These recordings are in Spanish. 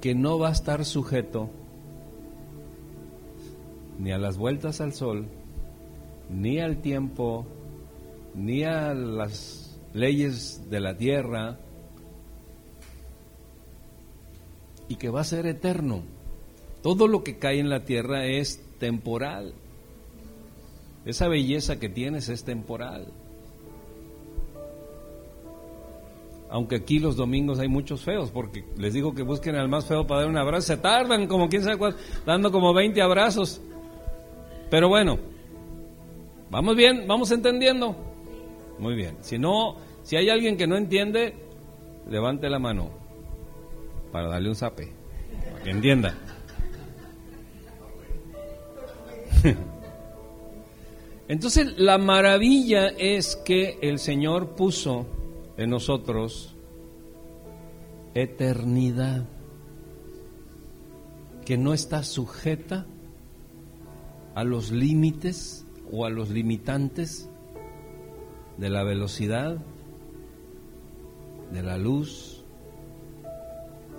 que no va a estar sujeto ni a las vueltas al sol, ni al tiempo, ni a las leyes de la tierra, y que va a ser eterno. Todo lo que cae en la tierra es temporal. Esa belleza que tienes es temporal. Aunque aquí los domingos hay muchos feos, porque les digo que busquen al más feo para dar un abrazo. Se tardan como quién sabe cuál, dando como 20 abrazos. Pero bueno, vamos bien, vamos entendiendo. Muy bien. Si no, si hay alguien que no entiende, levante la mano para darle un zape, para que entienda. Entonces, la maravilla es que el Señor puso en nosotros eternidad que no está sujeta a los límites o a los limitantes de la velocidad, de la luz,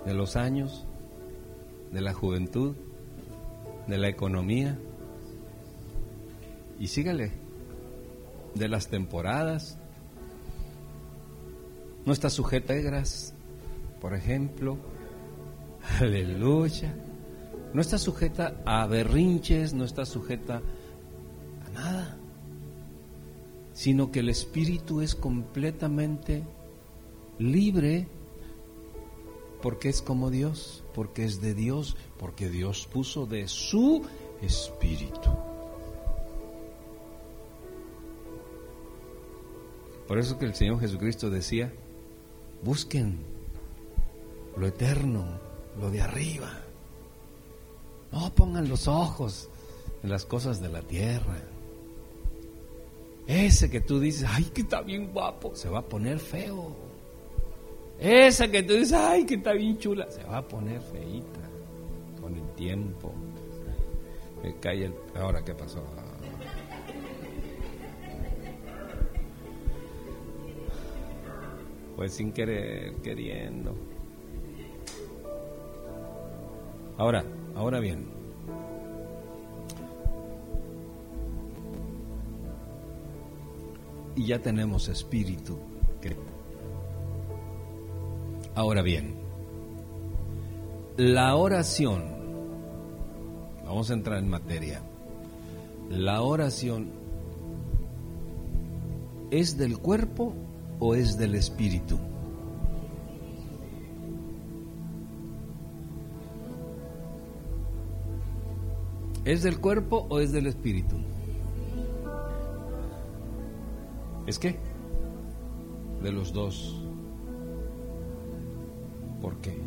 de los años, de la juventud, de la economía. Y sígale, de las temporadas, no está sujeta a egras, por ejemplo. Aleluya. No está sujeta a berrinches, no está sujeta a nada, sino que el espíritu es completamente libre porque es como Dios, porque es de Dios, porque Dios puso de su espíritu. Por eso que el Señor Jesucristo decía, Busquen lo eterno, lo de arriba. No pongan los ojos en las cosas de la tierra. Ese que tú dices, ay, que está bien guapo, se va a poner feo. Esa que tú dices, ay, que está bien chula, se va a poner feita con el tiempo. Me cae el... Ahora, ¿qué pasó? Pues sin querer, queriendo. Ahora, ahora bien. Y ya tenemos espíritu. Ahora bien, la oración, vamos a entrar en materia, la oración es del cuerpo o es del espíritu? ¿Es del cuerpo o es del espíritu? ¿Es qué? De los dos. ¿Por qué?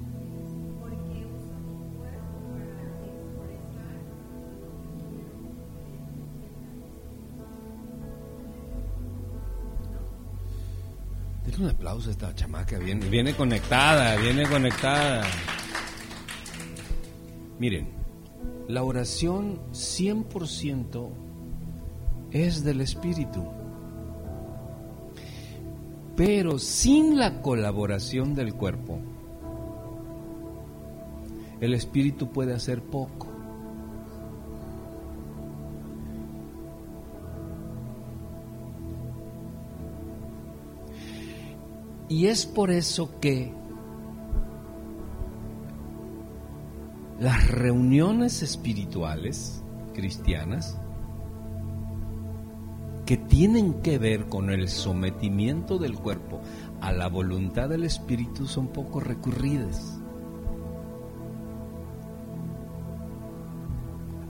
Un aplauso a esta chamaca, viene, viene conectada, viene conectada. Miren, la oración 100% es del Espíritu, pero sin la colaboración del cuerpo, el Espíritu puede hacer poco. Y es por eso que las reuniones espirituales cristianas que tienen que ver con el sometimiento del cuerpo a la voluntad del espíritu son poco recurridas.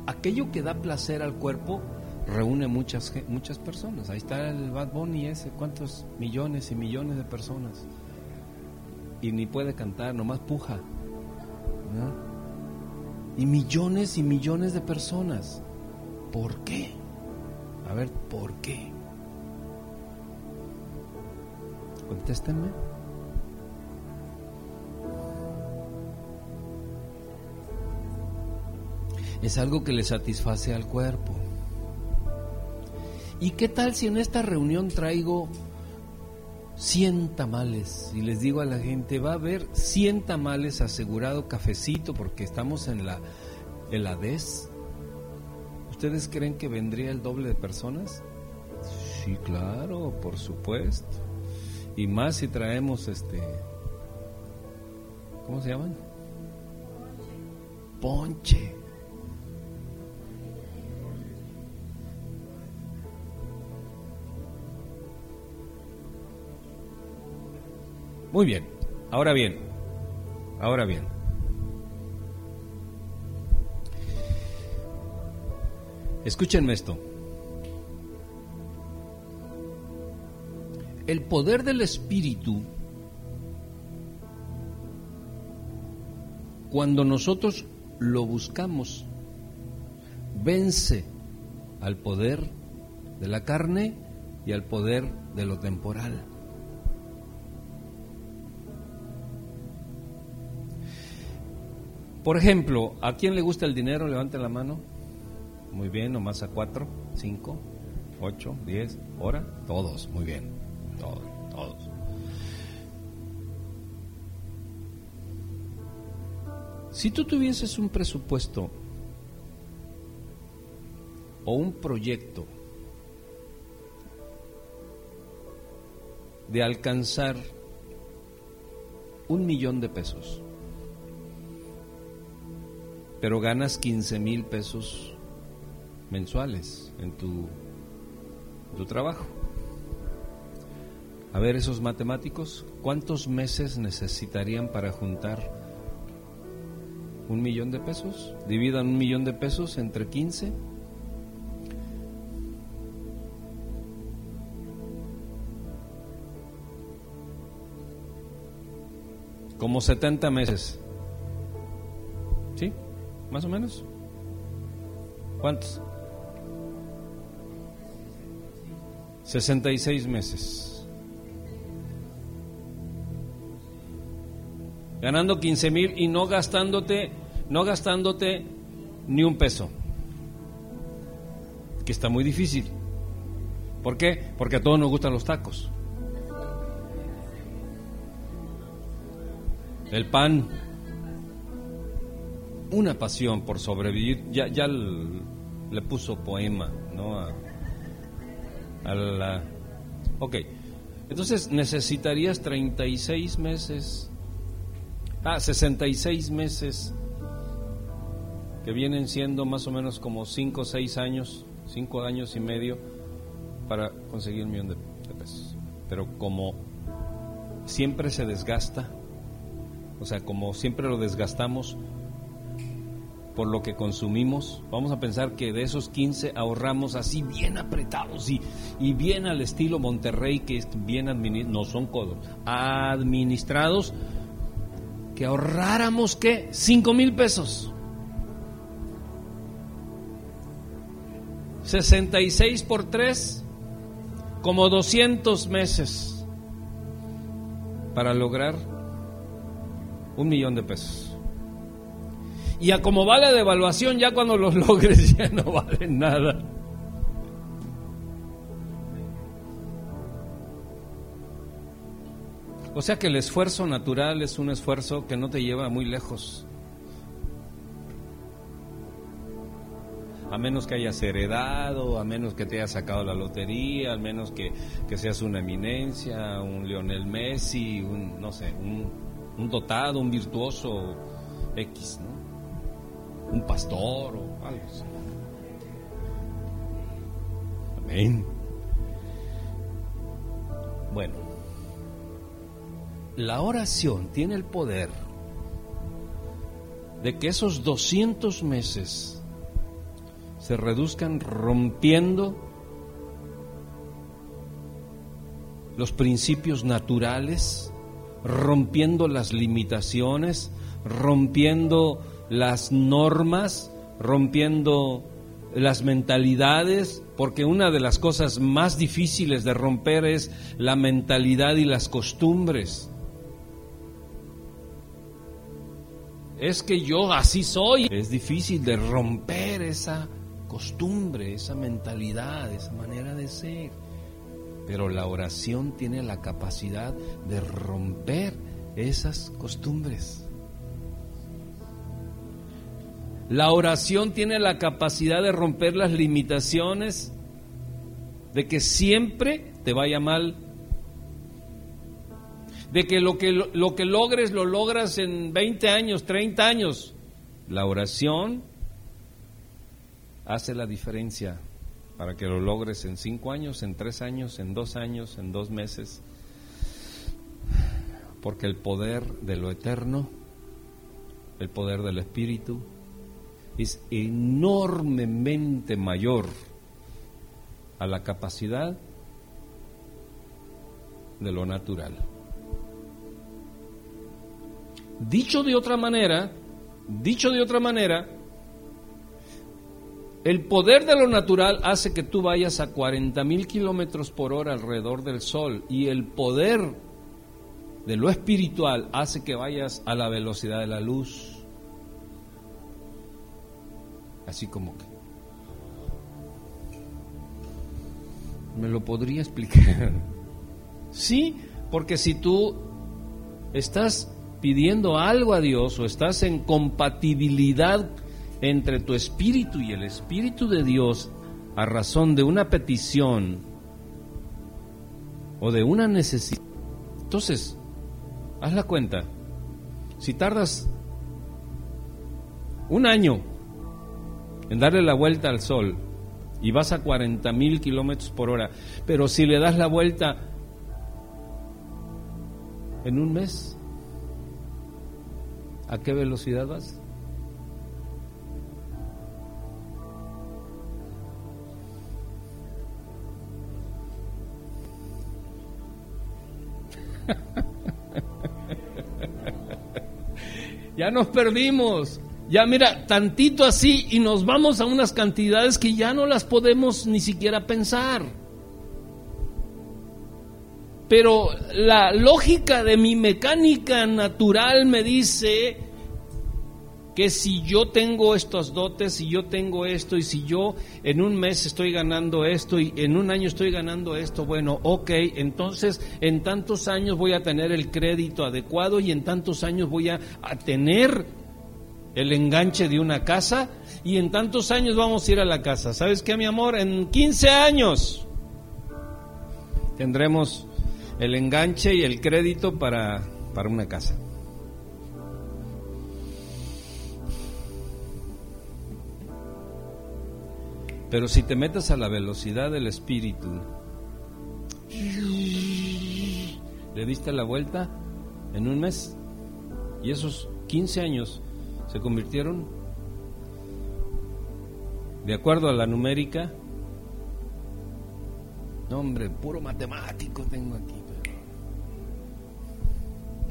Aquello que da placer al cuerpo reúne muchas, muchas personas. Ahí está el Bad Bunny ese, cuántos millones y millones de personas. Y ni puede cantar, nomás puja. Y millones y millones de personas. ¿Por qué? A ver, ¿por qué? Contéstenme. Es algo que le satisface al cuerpo. ¿Y qué tal si en esta reunión traigo 100 tamales. Y les digo a la gente, va a haber 100 tamales asegurado, cafecito, porque estamos en la, en la DES. ¿Ustedes creen que vendría el doble de personas? Sí, claro, por supuesto. Y más si traemos este... ¿Cómo se llaman? Ponche. Muy bien. Ahora bien. Ahora bien. Escúchenme esto. El poder del Espíritu, cuando nosotros lo buscamos, vence al poder de la carne y al poder de lo temporal. Por ejemplo, ¿a quién le gusta el dinero? Levante la mano. Muy bien, nomás a cuatro, cinco, ocho, diez, hora, todos, muy bien, todos, todos. Si tú tuvieses un presupuesto o un proyecto de alcanzar un millón de pesos, pero ganas 15 mil pesos mensuales en tu, tu trabajo. A ver, esos matemáticos, ¿cuántos meses necesitarían para juntar un millón de pesos? Dividan un millón de pesos entre 15. Como 70 meses. Más o menos. ¿Cuántos? 66 meses. Ganando 15 mil y no gastándote, no gastándote ni un peso. Que está muy difícil. ¿Por qué? Porque a todos nos gustan los tacos. El pan, una pasión por sobrevivir, ya, ya le puso poema, ¿no? A, la... Ok, entonces necesitarías 36 meses, ah, 66 meses, que vienen siendo más o menos como 5 o 6 años, 5 años y medio, para conseguir un millón de pesos. Pero como siempre se desgasta, o sea, como siempre lo desgastamos, por lo que consumimos, vamos a pensar que de esos 15 ahorramos así bien apretados y, y bien al estilo Monterrey, que es bien administrados, no son codos, administrados, que ahorráramos que 5 mil pesos. 66 por 3, como 200 meses para lograr un millón de pesos. Y a como vale la devaluación, ya cuando los logres ya no valen nada. O sea que el esfuerzo natural es un esfuerzo que no te lleva muy lejos. A menos que hayas heredado, a menos que te hayas sacado la lotería, a menos que, seas una eminencia, un Lionel Messi, un, no sé, un, un dotado, un virtuoso X, ¿no? Un pastor o algo así. Amén. Bueno, la oración tiene el poder de que esos 200 meses se reduzcan rompiendo los principios naturales, rompiendo las limitaciones, rompiendo las normas, rompiendo las mentalidades, porque una de las cosas más difíciles de romper es la mentalidad y las costumbres. Es que yo así soy. Es difícil de romper esa costumbre, esa mentalidad, esa manera de ser. Pero la oración tiene la capacidad de romper esas costumbres. La oración tiene la capacidad de romper las limitaciones de que siempre te vaya mal, de que lo que, lo que logres lo logras en 20 años, 30 años. La oración hace la diferencia para que lo logres en 5 años, en 3 años, en 2 años, en 2 meses. Porque el poder de lo eterno, el poder del Espíritu, es enormemente mayor a la capacidad de lo natural. Dicho de otra manera, dicho de otra manera, el poder de lo natural hace que tú vayas a 40 mil kilómetros por hora alrededor del sol y el poder de lo espiritual hace que vayas a la velocidad de la luz. Así como que ¿Me lo podría explicar? Sí, porque si tú estás pidiendo algo a Dios o estás en compatibilidad entre tu espíritu y el espíritu de Dios a razón de una petición o de una necesidad, entonces, haz la cuenta. Si tardas un año en darle la vuelta al sol, y vas a 40 mil kilómetros por hora. Pero si le das la vuelta en un mes, ¿a qué velocidad vas? ya nos perdimos. Ya mira, tantito así y nos vamos a unas cantidades que ya no las podemos ni siquiera pensar. Pero la lógica de mi mecánica natural me dice que si yo tengo estos dotes, si yo tengo esto y si yo en un mes estoy ganando esto y en un año estoy ganando esto, bueno, ok, entonces en tantos años voy a tener el crédito adecuado y en tantos años voy a, a tener el enganche de una casa y en tantos años vamos a ir a la casa. ¿Sabes qué, mi amor? En 15 años tendremos el enganche y el crédito para, para una casa. Pero si te metes a la velocidad del espíritu, le diste la vuelta en un mes y esos 15 años se convirtieron, de acuerdo a la numérica, no hombre, puro matemático tengo aquí.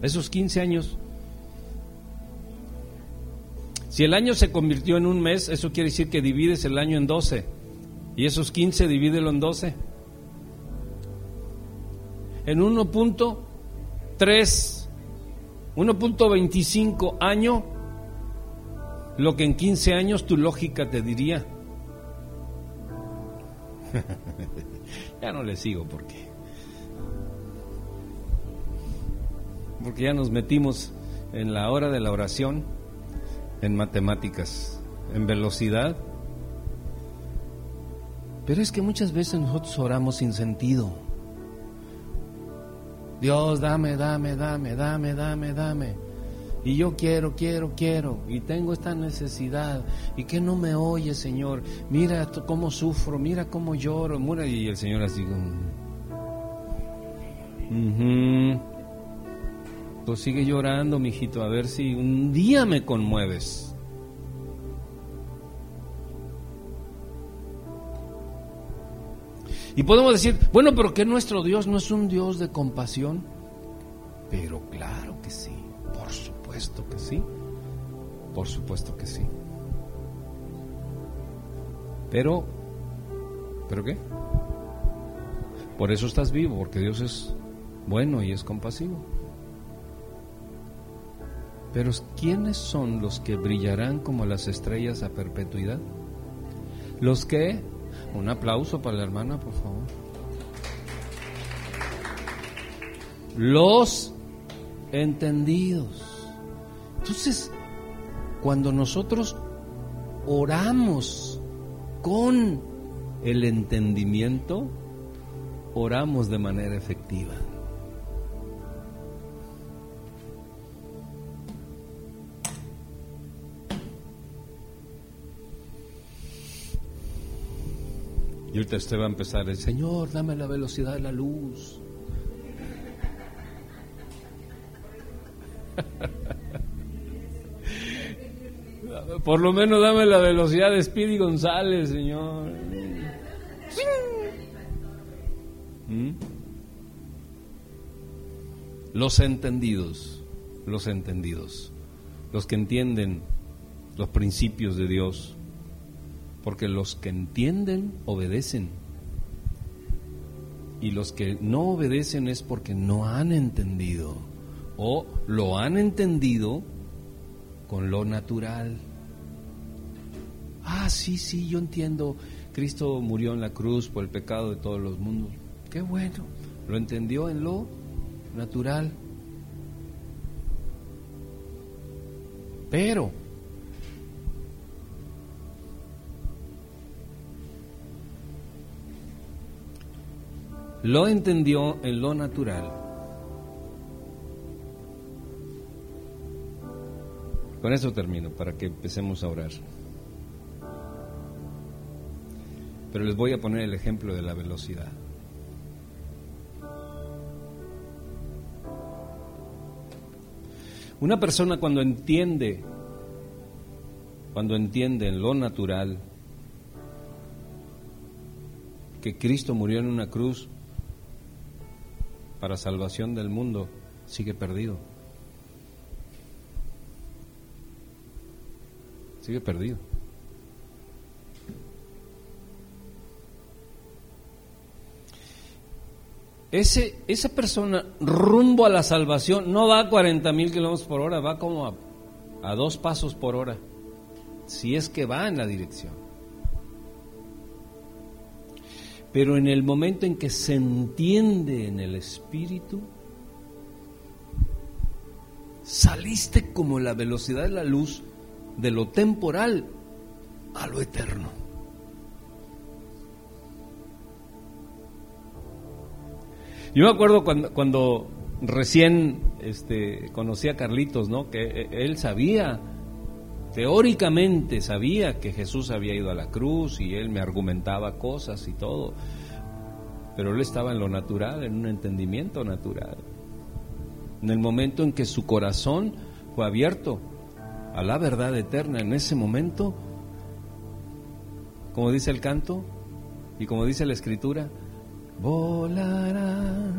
Esos 15 años, si el año se convirtió en un mes, eso quiere decir que divides el año en 12. Y esos 15 divídelo en 12. En 1.3, 1.25 año lo que en 15 años tu lógica te diría. ya no le sigo porque porque ya nos metimos en la hora de la oración en matemáticas, en velocidad. Pero es que muchas veces nosotros oramos sin sentido. Dios, dame, dame, dame, dame, dame, dame. Y yo quiero, quiero, quiero. Y tengo esta necesidad. ¿Y que no me oye, Señor? Mira cómo sufro, mira cómo lloro. Y el Señor así Pues sigue llorando, mijito, a ver si un día me conmueves. Y podemos decir, bueno, pero que nuestro Dios no es un Dios de compasión. Pero claro que sí supuesto que sí. Por supuesto que sí. Pero, ¿pero qué? Por eso estás vivo, porque Dios es bueno y es compasivo. Pero ¿quiénes son los que brillarán como las estrellas a perpetuidad? Los que, un aplauso para la hermana, por favor. los entendidos. Entonces, cuando nosotros oramos con el entendimiento, oramos de manera efectiva. Y ahorita usted va a empezar, el Señor, dame la velocidad de la luz. Por lo menos dame la velocidad de Speedy González, Señor. ¿Mm? Los entendidos, los entendidos, los que entienden los principios de Dios, porque los que entienden obedecen. Y los que no obedecen es porque no han entendido o lo han entendido con lo natural. Ah, sí, sí, yo entiendo. Cristo murió en la cruz por el pecado de todos los mundos. Qué bueno. Lo entendió en lo natural. Pero lo entendió en lo natural. Con eso termino, para que empecemos a orar. Pero les voy a poner el ejemplo de la velocidad. Una persona cuando entiende, cuando entiende en lo natural que Cristo murió en una cruz para salvación del mundo, sigue perdido. Sigue perdido. Esa persona rumbo a la salvación no va a 40 mil kilómetros por hora, va como a, a dos pasos por hora, si es que va en la dirección. Pero en el momento en que se entiende en el espíritu, saliste como la velocidad de la luz de lo temporal a lo eterno. Yo me acuerdo cuando, cuando recién este, conocí a Carlitos, ¿no? Que él sabía, teóricamente sabía que Jesús había ido a la cruz y él me argumentaba cosas y todo, pero él estaba en lo natural, en un entendimiento natural. En el momento en que su corazón fue abierto a la verdad eterna, en ese momento, como dice el canto y como dice la escritura, volará.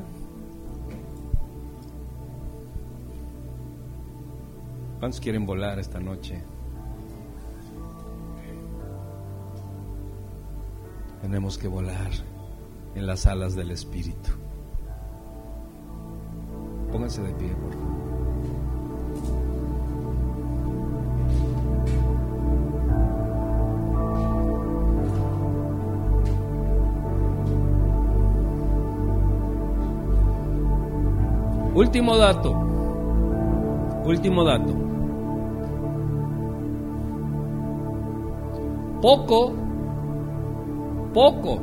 ¿Cuántos quieren volar esta noche? Tenemos que volar en las alas del Espíritu. Pónganse de pie, por favor. Último dato. Último dato. Poco, poco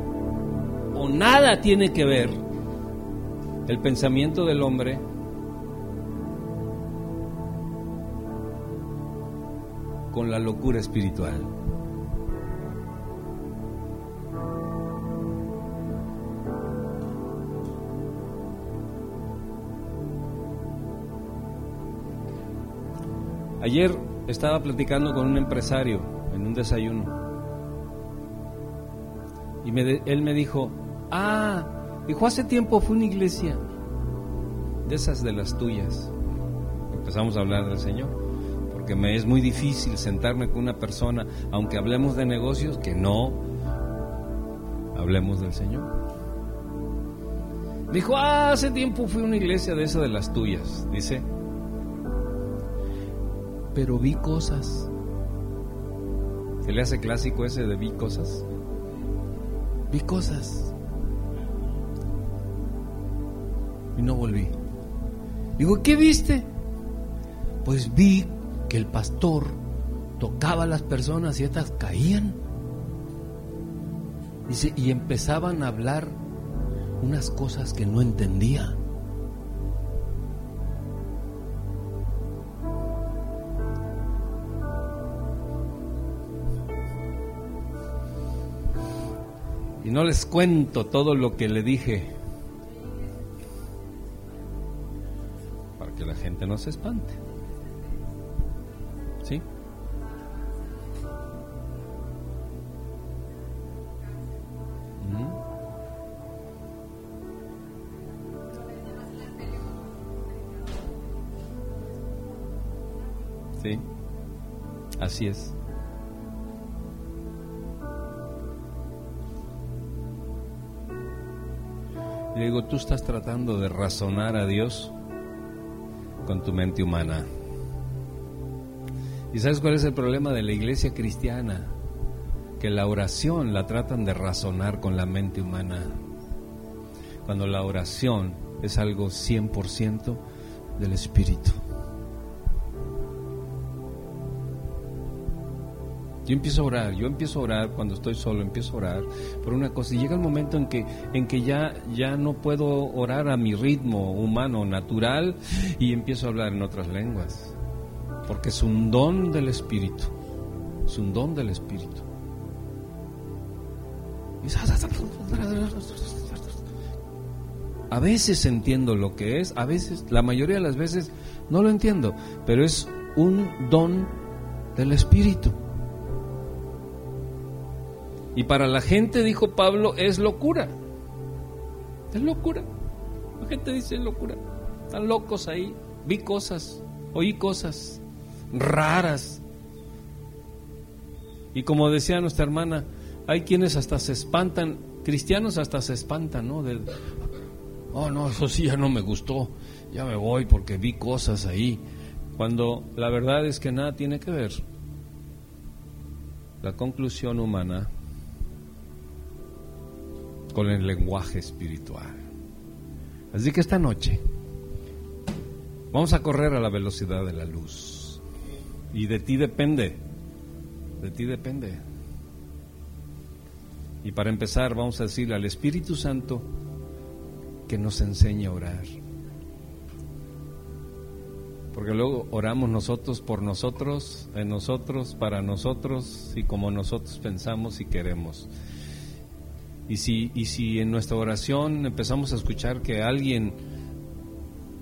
o nada tiene que ver el pensamiento del hombre con la locura espiritual. Ayer estaba platicando con un empresario en un desayuno y él me dijo, ah, dijo, hace tiempo fue una iglesia de esas de las tuyas. Empezamos a hablar del Señor, porque me es muy difícil sentarme con una persona, aunque hablemos de negocios, que no hablemos del Señor. Dijo, ah, hace tiempo fui a una iglesia de esas de las tuyas, dice, pero vi cosas. ¿Se le hace clásico ese de vi cosas? Vi cosas. Y no volví. Digo, ¿qué viste? Pues vi que el pastor tocaba a las personas y estas caían. Dice, y empezaban a hablar unas cosas que no entendía. Y no les cuento todo lo que le dije para que la gente no se espante. ¿Sí? Sí, así es. Le digo, tú estás tratando de razonar a Dios con tu mente humana. ¿Y sabes cuál es el problema de la iglesia cristiana? Que la oración la tratan de razonar con la mente humana. Cuando la oración es algo 100% del Espíritu. Yo empiezo a orar, yo empiezo a orar cuando estoy solo, empiezo a orar por una cosa y llega el momento en que en que ya ya no puedo orar a mi ritmo humano natural y empiezo a hablar en otras lenguas. Porque es un don del espíritu. Es un don del espíritu. A veces entiendo lo que es, a veces, la mayoría de las veces no lo entiendo, pero es un don del espíritu. Y para la gente, dijo Pablo, es locura. Es locura. La gente dice es locura. Están locos ahí. Vi cosas, oí cosas raras. Y como decía nuestra hermana, hay quienes hasta se espantan, cristianos hasta se espantan, ¿no? Oh, no, eso sí ya no me gustó, ya me voy porque vi cosas ahí. Cuando la verdad es que nada tiene que ver. La conclusión humana con el lenguaje espiritual. Así que esta noche vamos a correr a la velocidad de la luz. Y de ti depende, de ti depende. Y para empezar vamos a decirle al Espíritu Santo que nos enseñe a orar. Porque luego oramos nosotros por nosotros, en nosotros, para nosotros y como nosotros pensamos y queremos. Y si, y si en nuestra oración empezamos a escuchar que alguien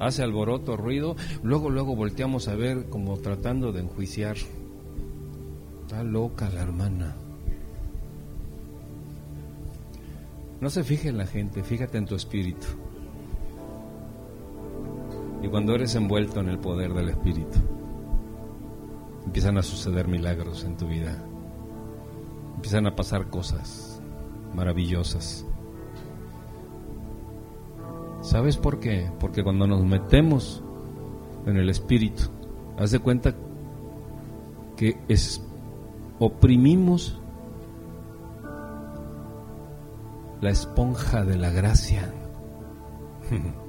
hace alboroto, ruido, luego, luego volteamos a ver como tratando de enjuiciar. Está loca la hermana. No se fije en la gente, fíjate en tu espíritu. Y cuando eres envuelto en el poder del espíritu, empiezan a suceder milagros en tu vida. Empiezan a pasar cosas maravillosas. ¿Sabes por qué? Porque cuando nos metemos en el espíritu, haz de cuenta que es oprimimos la esponja de la gracia.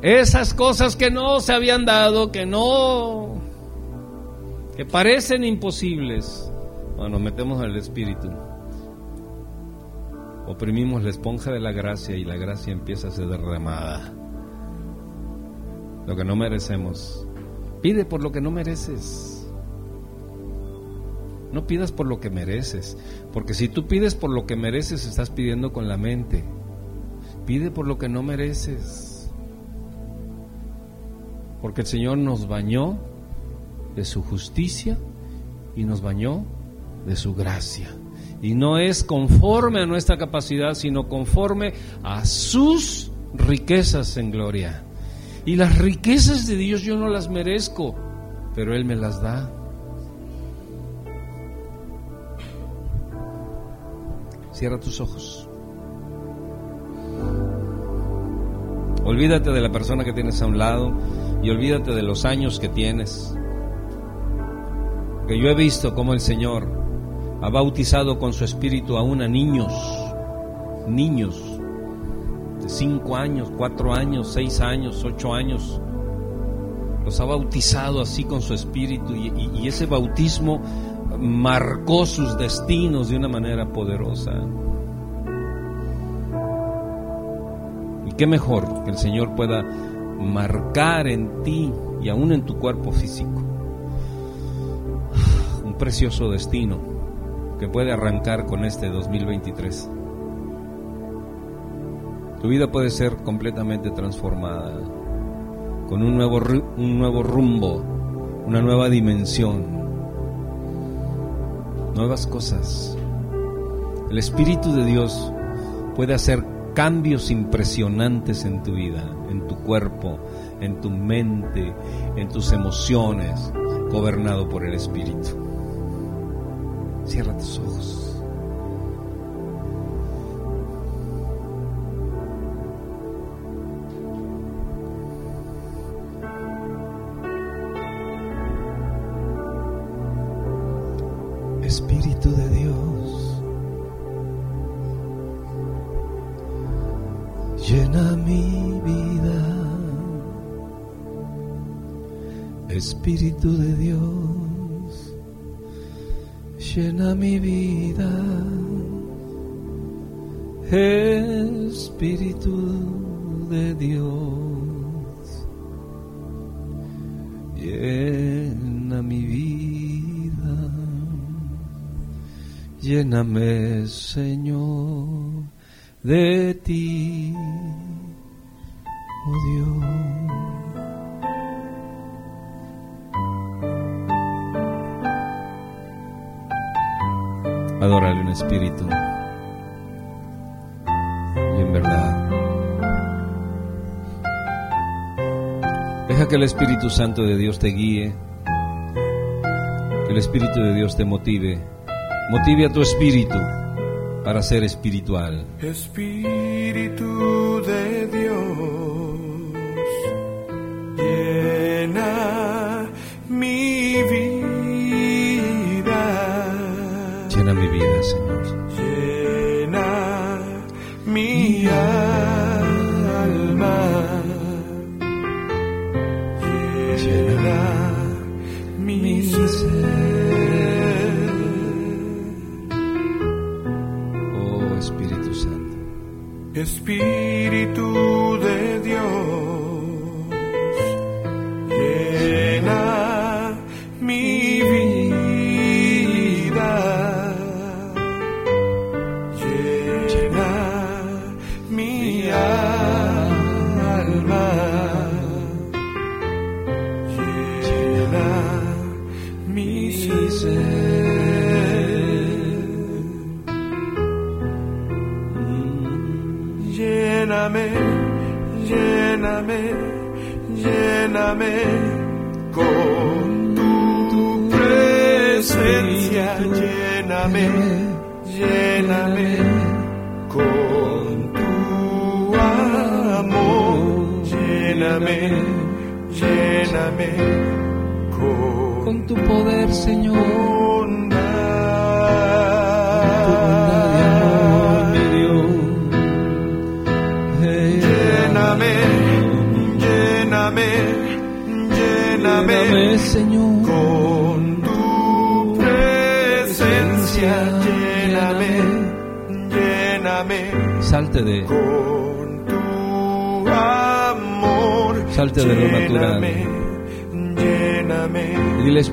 Esas cosas que no se habían dado, que no que parecen imposibles, bueno, metemos al Espíritu, oprimimos la esponja de la gracia y la gracia empieza a ser derramada. Lo que no merecemos. Pide por lo que no mereces. No pidas por lo que mereces, porque si tú pides por lo que mereces, estás pidiendo con la mente. Pide por lo que no mereces. Porque el Señor nos bañó de su justicia y nos bañó de su gracia. Y no es conforme a nuestra capacidad, sino conforme a sus riquezas en gloria. Y las riquezas de Dios yo no las merezco, pero Él me las da. Cierra tus ojos. Olvídate de la persona que tienes a un lado y olvídate de los años que tienes que yo he visto cómo el Señor ha bautizado con su espíritu aún a niños, niños, cinco años, cuatro años, seis años, ocho años. Los ha bautizado así con su espíritu y, ese bautismo marcó sus destinos de una manera poderosa. Y qué mejor que el Señor pueda marcar en ti y aún en tu cuerpo físico precioso destino que puede arrancar con este 2023. Tu vida puede ser completamente transformada con un nuevo, un nuevo rumbo, una nueva dimensión, nuevas cosas. El Espíritu de Dios puede hacer cambios impresionantes en tu vida, en tu cuerpo, en tu mente, en tus emociones, gobernado por el Espíritu. Cierra tus ojos. Espíritu Santo de Dios te guíe, que el Espíritu de Dios te motive, motive a tu espíritu para ser espiritual. Espíritu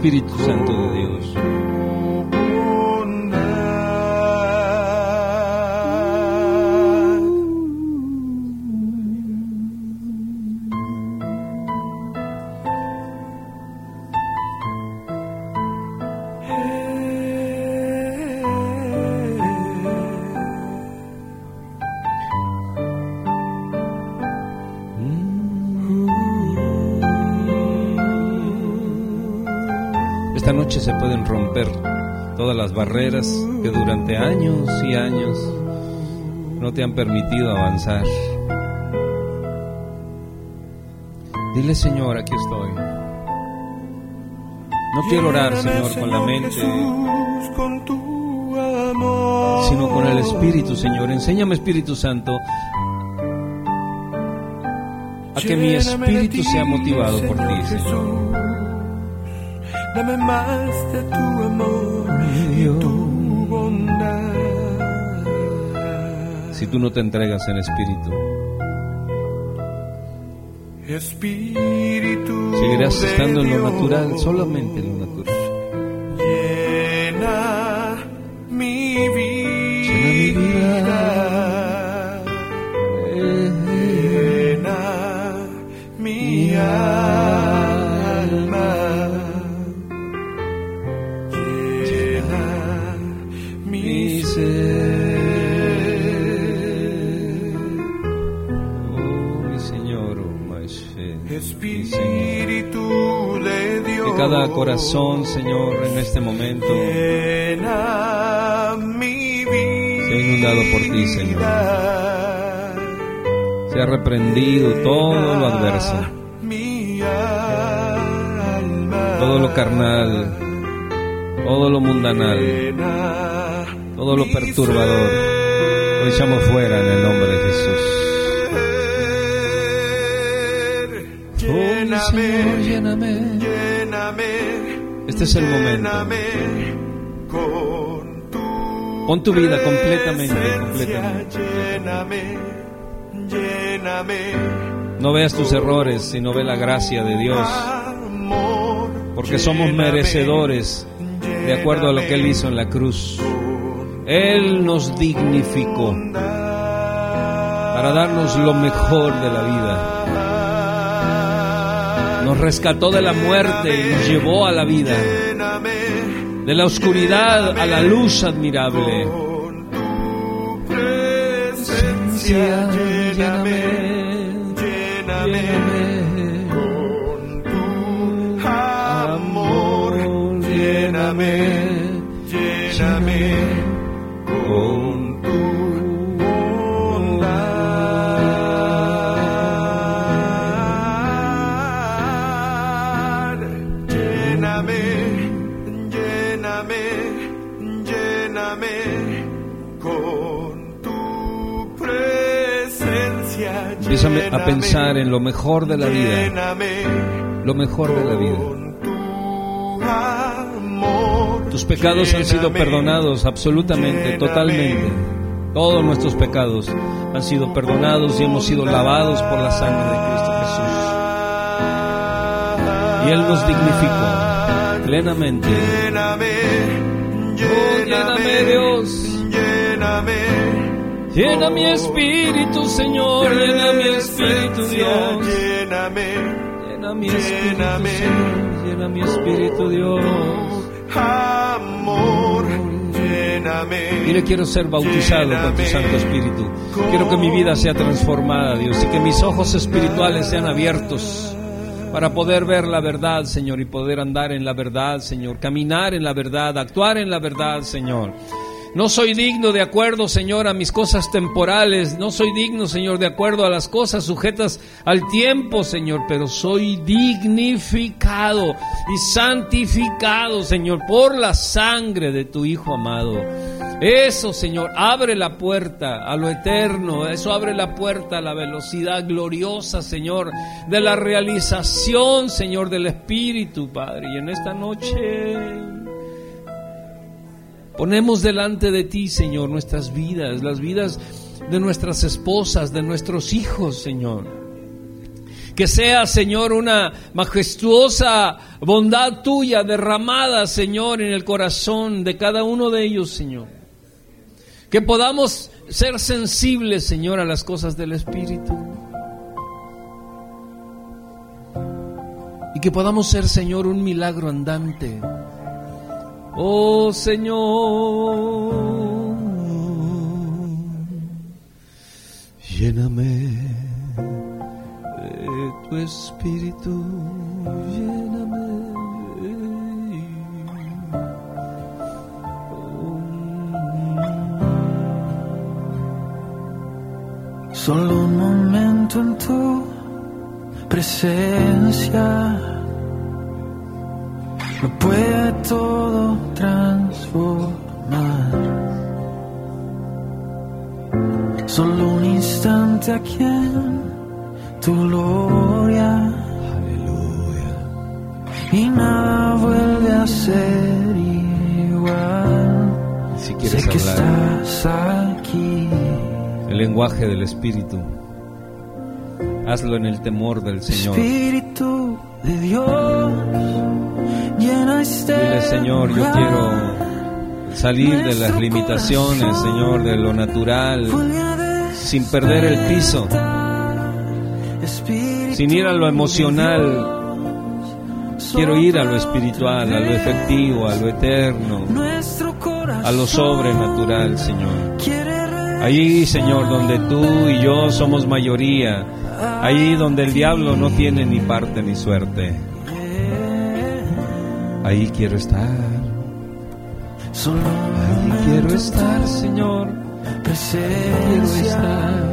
Espíritu Santo durante años y años no te han permitido avanzar. Dile, Señor, aquí estoy. No quiero orar, Señor, con la mente, sino con el Espíritu, Señor. Enséñame, Espíritu Santo, a que mi espíritu sea motivado por ti, Señor. Dame más de tu amor y tu Si tú no te entregas en espíritu, Espíritu seguirás estando en lo natural, solamente cada corazón, Señor, en este momento sea inundado por ti, Señor. Sea reprendido todo lo adverso, todo lo carnal, todo lo mundanal, todo lo perturbador. Lo echamos fuera en el nombre de Jesús. Oh. Señor, lléname. Este es el momento. Lléname con tu Pon tu vida completamente, completamente. Lléname. Lléname. No veas tus errores, sino ve la gracia de Dios, porque somos merecedores de acuerdo a lo que Él hizo en la cruz. Él nos dignificó para darnos lo mejor de la vida. Nos rescató de la muerte y nos llevó a la vida, de la oscuridad a la luz admirable. con tu presencia. Lléname a pensar en lo mejor de la vida, lo mejor de la vida. Tus pecados han sido perdonados absolutamente, totalmente. Todos nuestros pecados han sido perdonados y hemos sido lavados por la sangre de Cristo Jesús. Y Él nos dignificó plenamente. Llena mi espíritu, Señor, llena mi espíritu, Dios. Lléname, Llena mi espíritu. Señor, llena mi espíritu, Dios. amor. Lléname. Mire, quiero ser bautizado con tu Santo Espíritu. Quiero que mi vida sea transformada, Dios, y que mis ojos espirituales sean abiertos para poder ver la verdad, Señor, y poder andar en la verdad, Señor, caminar en la verdad, actuar en la verdad, Señor. No soy digno de acuerdo, Señor, a mis cosas temporales. No soy digno, Señor, de acuerdo a las cosas sujetas al tiempo, Señor. Pero soy dignificado y santificado, Señor, por la sangre de tu Hijo amado. Eso, Señor, abre la puerta a lo eterno. Eso abre la puerta a la velocidad gloriosa, Señor, de la realización, Señor, del Espíritu, Padre. Y en esta noche... Ponemos delante de ti, Señor, nuestras vidas, las vidas de nuestras esposas, de nuestros hijos, Señor. Que sea, Señor, una majestuosa bondad tuya derramada, Señor, en el corazón de cada uno de ellos, Señor. Que podamos ser sensibles, Señor, a las cosas del Espíritu. Y que podamos ser, Señor, un milagro andante. Oh Señor, lléname de tu espíritu, lléname. Solo un momento en tu presencia lo puede todo transformar. Solo un instante aquí en tu gloria Aleluya. y nada vuelve a ser igual. Si Sé que hablar estás aquí. el lenguaje del Espíritu, hazlo en el temor del Señor. Espíritu de Dios, Dile, Señor, yo quiero salir de las limitaciones, Señor, de lo natural, sin perder el piso, sin ir a lo emocional. Quiero ir a lo espiritual, a lo efectivo, a lo eterno, a lo sobrenatural, Señor. Ahí, Señor, donde tú y yo somos mayoría, ahí donde el diablo no tiene ni parte ni suerte. Ahí quiero estar, Solo ahí quiero estar, Señor. Quiero estar,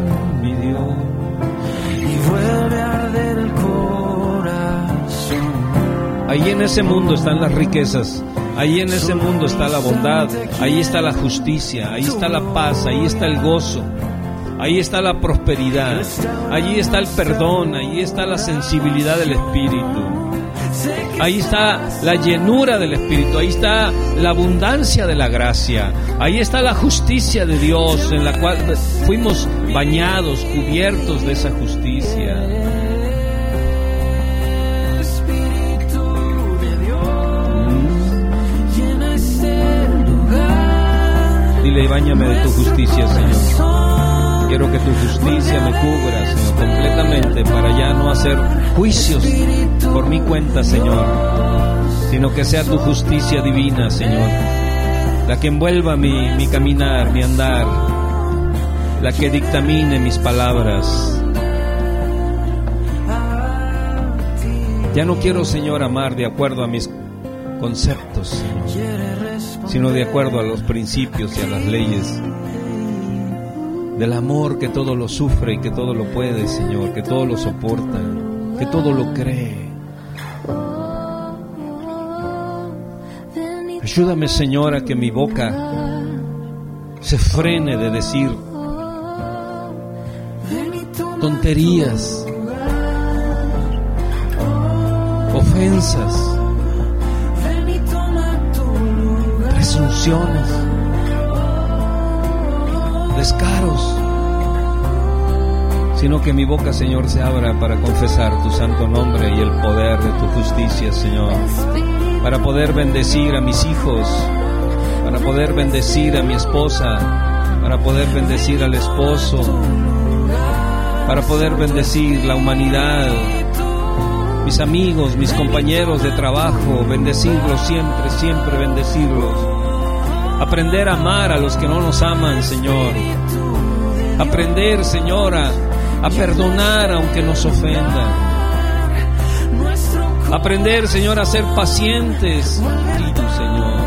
mi Dios. y vuelve a arder el corazón. Ahí en ese mundo están las riquezas, ahí en ese mundo está la bondad, ahí está la justicia, ahí está la paz, ahí está el gozo, ahí está la prosperidad, allí está el perdón, ahí está la sensibilidad del Espíritu, ahí está la llenura del Espíritu, ahí está la abundancia de la gracia, ahí está la justicia de Dios en la cual fuimos bañados, cubiertos de esa justicia. Dile, y báñame de tu justicia, Señor. Quiero que tu justicia me cubra, Señor, completamente para ya no hacer juicios por mi cuenta, Señor, sino que sea tu justicia divina, Señor, la que envuelva mi, mi caminar, mi andar, la que dictamine mis palabras. Ya no quiero, Señor, amar de acuerdo a mis conceptos, Señor, sino de acuerdo a los principios y a las leyes del amor que todo lo sufre y que todo lo puede, Señor, que todo lo soporta, que todo lo cree. Ayúdame, Señor, a que mi boca se frene de decir tonterías, ofensas, presunciones, descaros, sino que mi boca, Señor, se abra para confesar tu santo nombre y el poder de tu justicia, Señor, para poder bendecir a mis hijos, para poder bendecir a mi esposa, para poder bendecir al esposo, para poder bendecir la humanidad, mis amigos, mis compañeros de trabajo, bendecirlos siempre, siempre bendecirlos. Aprender a amar a los que no nos aman, Señor. Aprender, Señora, a perdonar aunque nos ofendan. Aprender, Señor, a ser pacientes. Señor.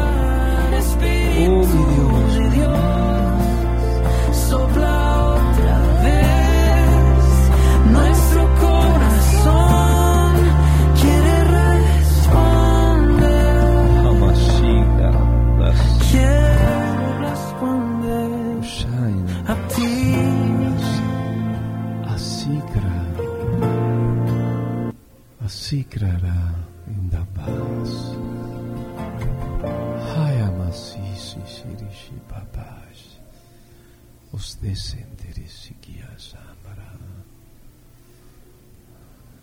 Os descenderesikia Samara,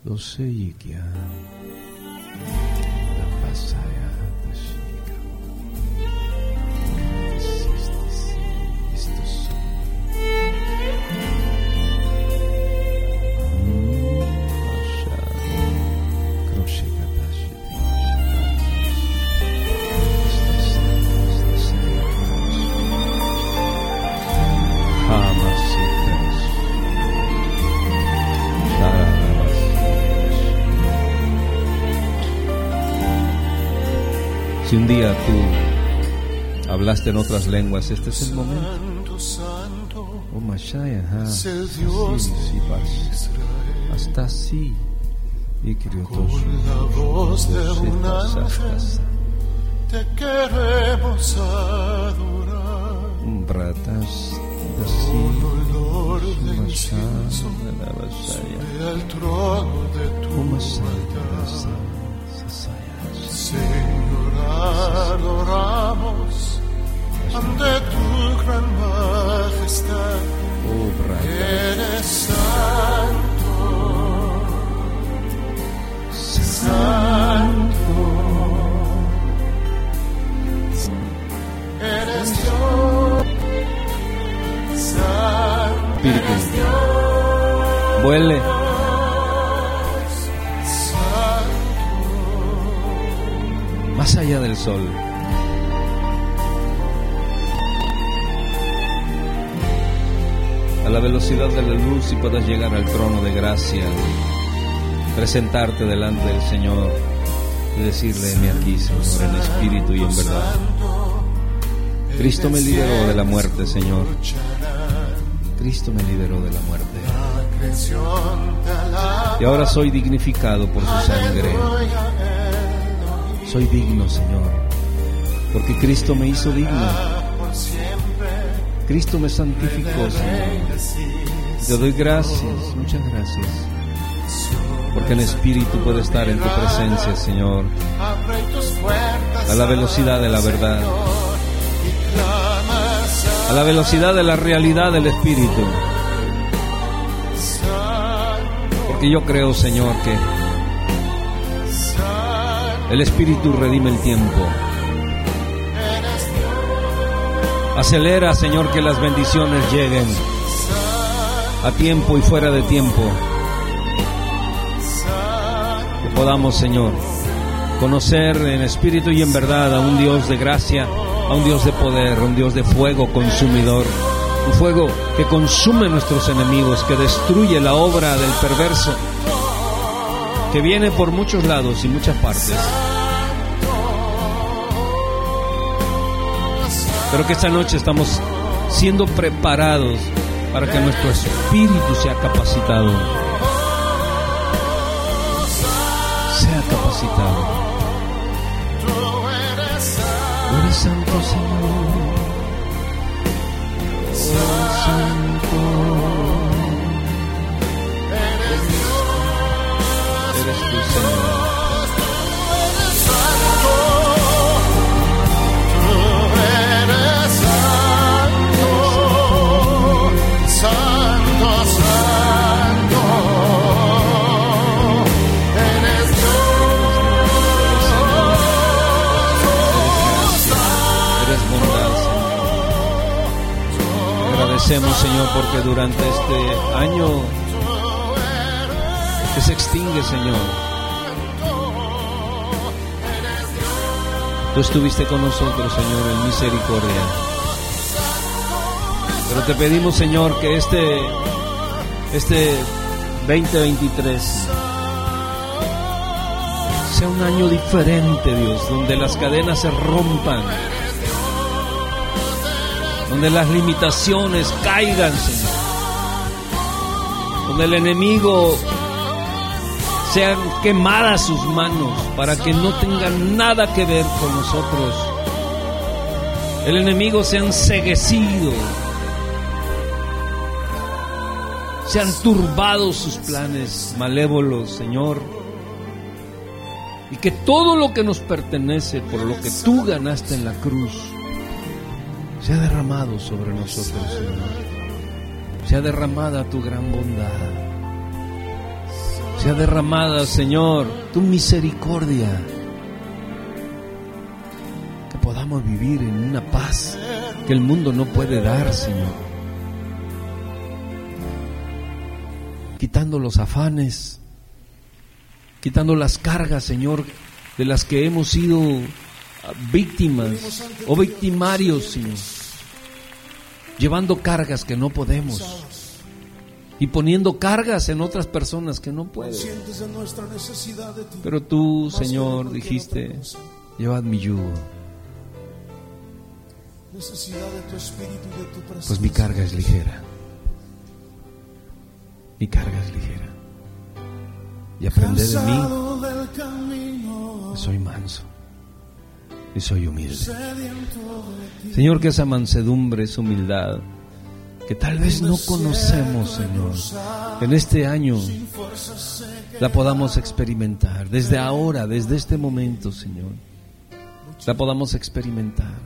Doseikia, Dabasaya, Dashika, día tú hablaste en otras lenguas, este es el momento. Santo, santo, Oh, Mashaya, Dios Sí, sí. Hasta así. Y Con la voz de un ángel te queremos adorar. Bratas, así. incienso sobre el trono de tu maldad. Adoramos ante tu gran majestad. Eres santo, santo. Eres Dios, santo. Espíritu. Vuele. Más allá del sol. A la velocidad de la luz y puedas llegar al trono de gracia. Presentarte delante del Señor y decirle, me aquí, Señor, en espíritu y en verdad. Cristo me liberó de la muerte, Señor. Cristo me liberó de la muerte. Y ahora soy dignificado por su sangre. Soy digno, Señor, porque Cristo me hizo digno. Cristo me santificó, Señor. Te doy gracias, muchas gracias, porque en espíritu puedo estar en tu presencia, Señor, a la velocidad de la verdad, a la velocidad de la realidad del espíritu. Porque yo creo, Señor, que el espíritu redime el tiempo. Acelera, Señor, que las bendiciones lleguen a tiempo y fuera de tiempo. Que podamos, Señor, conocer en espíritu y en verdad a un Dios de gracia, a un Dios de poder, un Dios de fuego consumidor. Un fuego que consume nuestros enemigos, que destruye la obra del perverso, que viene por muchos lados y muchas partes. Pero que esta noche estamos siendo preparados para que nuestro espíritu sea capacitado. Sea capacitado. Eres santo, Señor. Agradecemos, Señor, porque durante este año que se extingue, Señor, tú estuviste con nosotros, Señor, en misericordia. Pero te pedimos, Señor, que este, este 2023 sea un año diferente, Dios, donde las cadenas se rompan, donde las limitaciones caigan, Señor, donde el enemigo sean quemadas sus manos para que no tengan nada que ver con nosotros. El enemigo sea enseguecido, sean turbados sus planes malévolos, Señor. Y que todo lo que nos pertenece por lo que tú ganaste en la cruz sea derramado sobre nosotros, Señor. Sea derramada tu gran bondad. Sea derramada, Señor, tu misericordia. Que podamos vivir en una paz que el mundo no puede dar, Señor. Quitando los afanes, quitando las cargas, Señor, de las que hemos sido víctimas o victimarios, Señor. Llevando cargas que no podemos y poniendo cargas en otras personas que no pueden. Pero tú, Señor, dijiste, llevad mi yugo, pues mi carga es ligera. Mi carga es ligera. Y aprended de mí, soy manso y soy humilde. Señor, que esa mansedumbre, esa humildad, que tal vez no conocemos, Señor, en este año la podamos experimentar. Desde ahora, desde este momento, Señor, la podamos experimentar.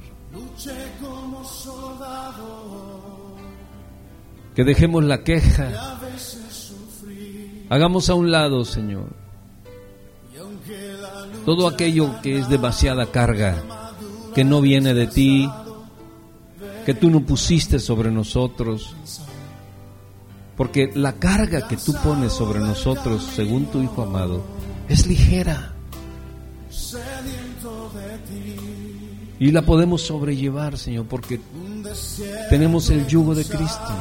Que dejemos la queja. Hagamos a un lado, Señor, todo aquello que es demasiada carga, que no viene de ti, que tú no pusiste sobre nosotros. Porque la carga que tú pones sobre nosotros, según tu Hijo amado, es ligera. Y la podemos sobrellevar, Señor, porque tenemos el yugo de Cristo.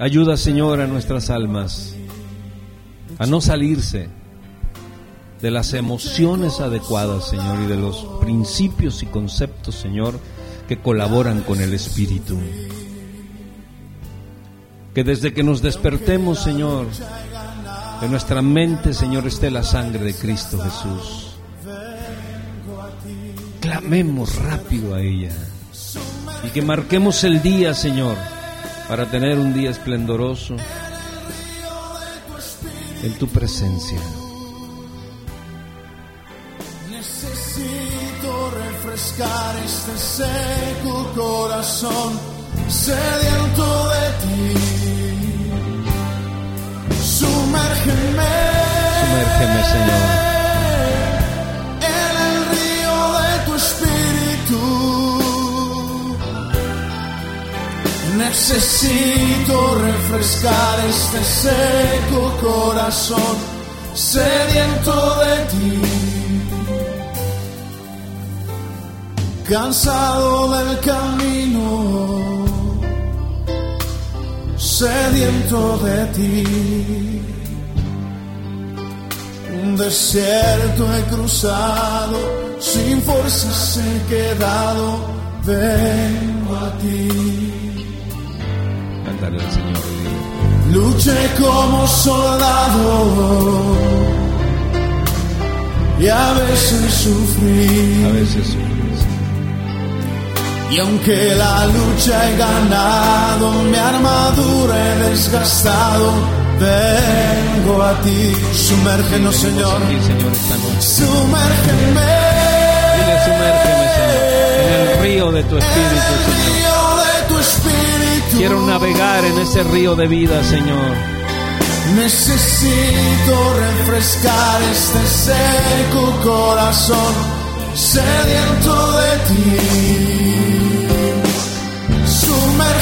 Ayuda, Señor, a nuestras almas a no salirse de las emociones adecuadas, Señor, y de los principios y conceptos, Señor, que colaboran con el Espíritu. Que desde que nos despertemos, Señor, de nuestra mente, Señor, esté la sangre de Cristo Jesús. Clamemos rápido a ella y que marquemos el día, Señor, para tener un día esplendoroso en tu presencia. Refrescar este seco corazón sediento de ti. Sumérgeme. Sumérgeme, Señor. En el río de tu espíritu. Necesito refrescar este seco corazón sediento de ti. Cansado del camino, sediento de ti. Un desierto he cruzado, sin fuerzas he quedado, vengo a ti. Cántale al Señor. Luché como soldado y a veces sufrí. A veces sufrí. Y aunque la lucha he ganado, mi armadura he desgastado, vengo a ti. Sumérgenos, Señor. Aquí, Señor. Sumérgeme. Dile, sumérgeme, Señor, en el río de tu Espíritu, Señor. río de tu espíritu. Quiero navegar en ese río de vida, Señor. Necesito refrescar este seco corazón sediento de ti.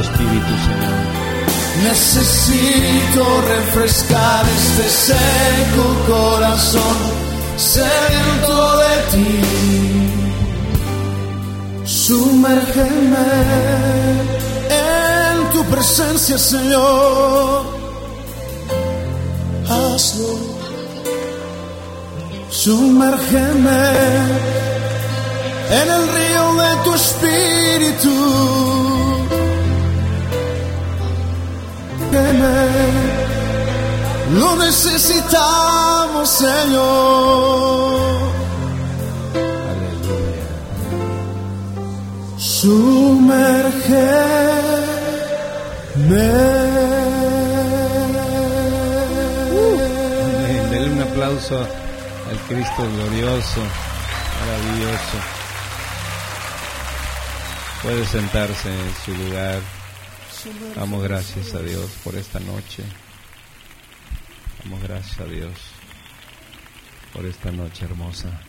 Espíritu, Señor. Necesito refrescar este seco corazón sediento de ti. Sumérgeme en tu presencia, Señor. Hazlo. Sumérgeme en el río de tu espíritu. Lo necesitamos, Señor. Aleluya. Sumérgeme. Dele un aplauso al Cristo glorioso, maravilloso. Puede sentarse en su lugar. Damos gracias a Dios por esta noche. Damos gracias a Dios por esta noche hermosa.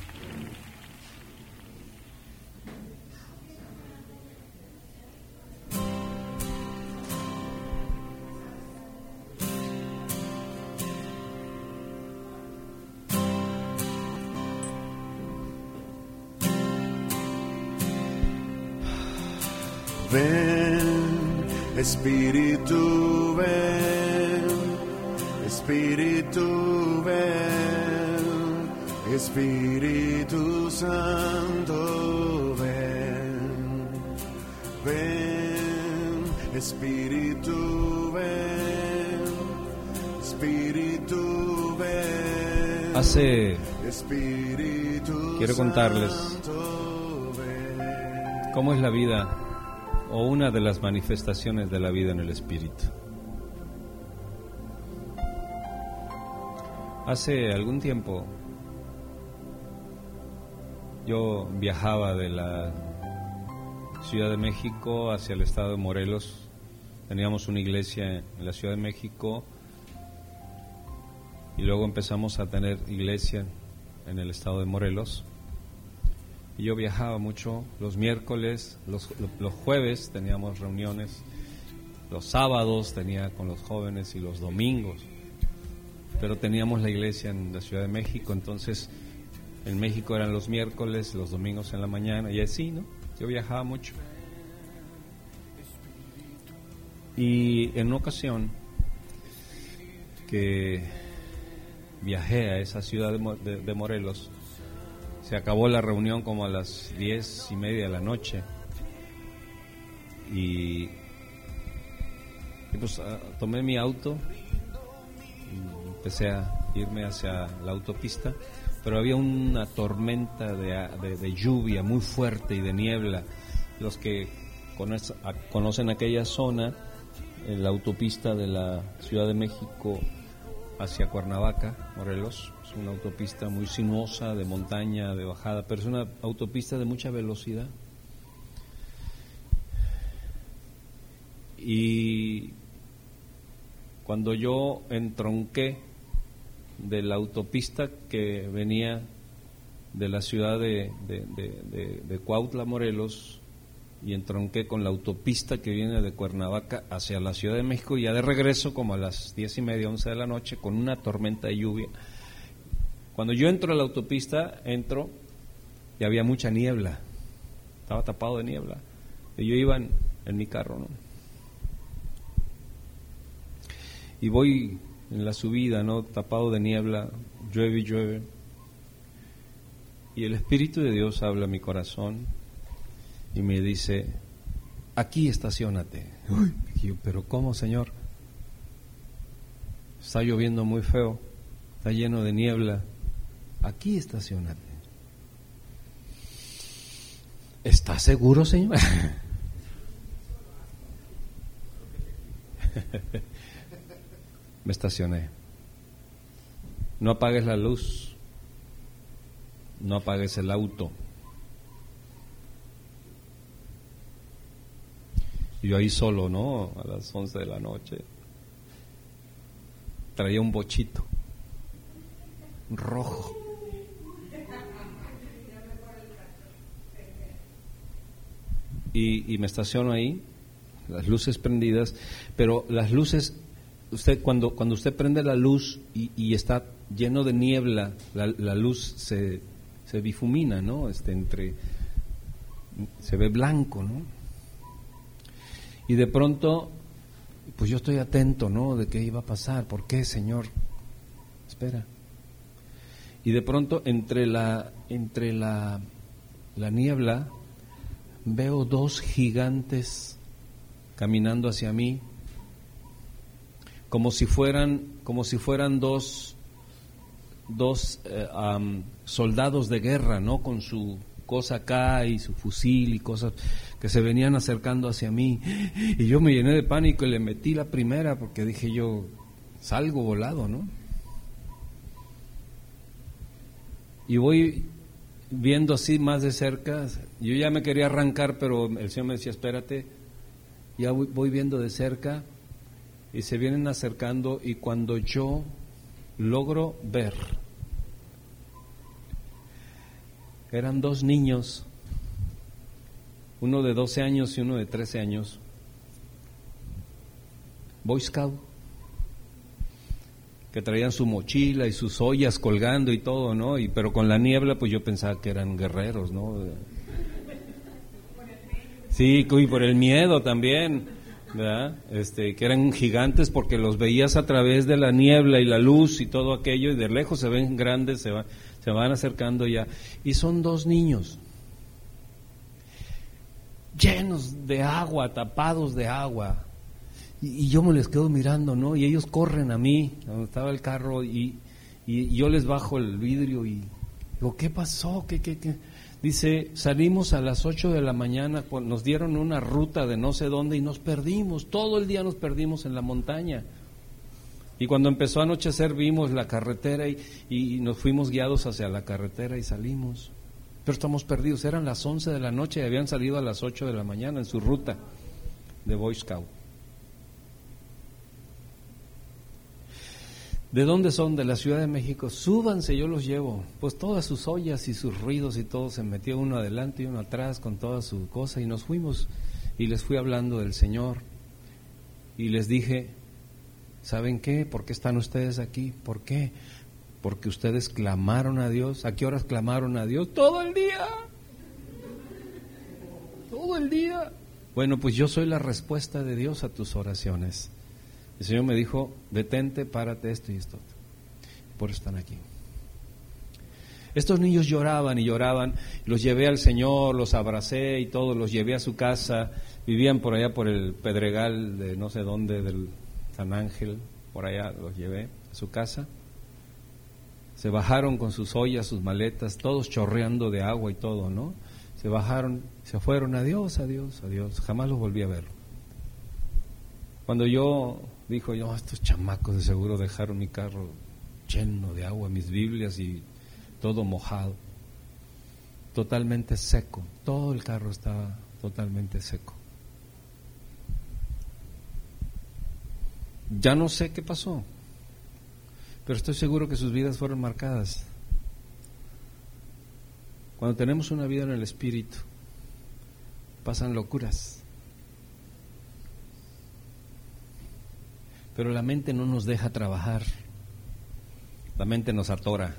Espíritu, ven, Espíritu, ven, Espíritu Santo, ven, ven, Espíritu, ven, Espíritu, ven. Hace, Espíritu quiero contarles cómo es la vida o una de las manifestaciones de la vida en el Espíritu. Hace algún tiempo yo viajaba de la Ciudad de México hacia el estado de Morelos. Teníamos una iglesia en la Ciudad de México y luego empezamos a tener iglesia en el estado de Morelos. Yo viajaba mucho los miércoles, los, los jueves teníamos reuniones, los sábados tenía con los jóvenes y los domingos. Pero teníamos la iglesia en la Ciudad de México, entonces en México eran los miércoles, los domingos en la mañana y así, ¿no? Yo viajaba mucho. Y en una ocasión que viajé a esa ciudad de- de Morelos, se acabó la reunión como a las diez y media de la noche. Y, pues ah, tomé mi auto empecé a irme hacia la autopista, pero había una tormenta de, de- lluvia muy fuerte y de niebla. Los que conocen aquella zona, en la autopista de la Ciudad de México hacia Cuernavaca, Morelos, es una autopista muy sinuosa, de montaña, de bajada, pero es una autopista de mucha velocidad. Y cuando yo entronqué de la autopista que venía de la ciudad de, de, Cuautla, Morelos, y entronqué con la autopista que viene de Cuernavaca hacia la Ciudad de México, y ya de regreso, como a las diez y media, once de la noche, con una tormenta de lluvia. Cuando yo entro a la autopista, entro y había mucha niebla, estaba tapado de niebla, y yo iba en, mi carro, ¿no? y voy en la subida, ¿no? Tapado de niebla, llueve y llueve. Y el Espíritu de Dios habla a mi corazón y me dice, aquí estacionate. Yo, pero ¿cómo, Señor? Está lloviendo muy feo, está lleno de niebla. Aquí estacionate. ¿Estás seguro, Señor? me estacioné. No apagues la luz, no apagues el auto. Yo ahí solo, ¿no? A las 11 de la noche. Traía un bochito rojo. Y, y me estaciono ahí, las luces prendidas, pero las luces usted cuando cuando usted prende la luz y, está lleno de niebla la, la luz se, se difumina no este entre se ve blanco no y de pronto pues yo estoy atento no de qué iba a pasar por qué señor espera. Y de pronto entre la entre la la niebla veo dos gigantes caminando hacia mí como si fueran como si fueran dos dos am, soldados de guerra no con su cosa acá y su fusil y cosas que se venían acercando hacia mí. Y yo me llené de pánico y le metí la primera porque dije yo salgo volado no y voy viendo así más de cerca yo ya me quería arrancar pero el señor me decía espérate ya voy, voy viendo de cerca y se vienen acercando y cuando yo logro ver, eran dos niños, uno de 12 años y uno de 13 años, Boy Scout, que traían su mochila y sus ollas colgando y todo, ¿no? Y, pero con la niebla pues yo pensaba que eran guerreros, ¿no? Sí, y por el miedo también, ¿verdad? Este, que eran gigantes porque los veías a través de la niebla y la luz y todo aquello y de lejos se ven grandes, se, se van acercando ya. Y son dos niños llenos de agua, tapados de agua. Y, yo me les quedo mirando, ¿no? Y ellos corren a mí, donde estaba el carro, y, y yo les bajo el vidrio y digo, ¿qué pasó? ¿Qué, qué, qué? Dice, salimos a las 8 de la mañana, nos dieron una ruta de no sé dónde y nos perdimos, todo el día nos perdimos en la montaña. Y cuando empezó a anochecer vimos la carretera y, y nos fuimos guiados hacia la carretera y salimos. Pero estamos perdidos, eran las 11 de la noche y habían salido a las 8 de la mañana en su ruta de Boy Scout. ¿De dónde son? De la Ciudad de México. Súbanse, yo los llevo. Pues todas sus ollas y sus ruidos y todo se metió uno adelante y uno atrás con toda su cosa y nos fuimos. Y les fui hablando del Señor. Y les dije, ¿saben qué? ¿Por qué están ustedes aquí? ¿Por qué? Porque ustedes clamaron a Dios. ¿A qué horas clamaron a Dios? Todo el día. Todo el día. Bueno, pues yo soy la respuesta de Dios a tus oraciones. El Señor me dijo, detente, párate esto y esto. Por eso están aquí. Estos niños lloraban y lloraban, los llevé al Señor, los abracé y todo, los llevé a su casa, vivían por allá por el Pedregal de no sé dónde, del San Ángel, por allá los llevé a su casa. Se bajaron con sus ollas, sus maletas, todos chorreando de agua y todo, ¿no? Se bajaron, se fueron, adiós, adiós, adiós, jamás los volví a ver. Cuando yo dijo yo, estos chamacos de seguro dejaron mi carro lleno de agua, mis Biblias y todo mojado, totalmente seco, todo el carro estaba totalmente seco. Ya no sé qué pasó, pero estoy seguro que sus vidas fueron marcadas. Cuando tenemos una vida en el Espíritu, pasan locuras Pero la mente no nos deja trabajar. La mente nos atora.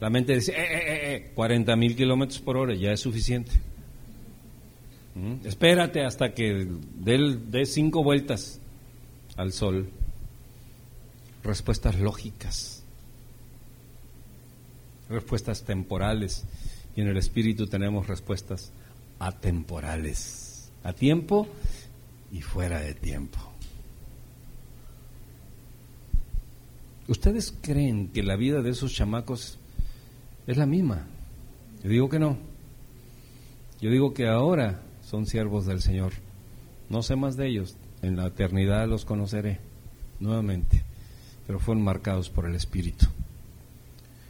La mente dice, eh, eh, eh, 40 eh, mil kilómetros por hora ya es suficiente. ¿Mm? Espérate hasta que dé cinco vueltas al sol. Respuestas lógicas. Respuestas temporales. Y en el espíritu tenemos respuestas atemporales. A tiempo y fuera de tiempo. ¿Ustedes creen que la vida de esos chamacos es la misma? Yo digo que no. Yo digo que ahora son siervos del Señor. No sé más de ellos. En la eternidad los conoceré nuevamente. Pero fueron marcados por el Espíritu.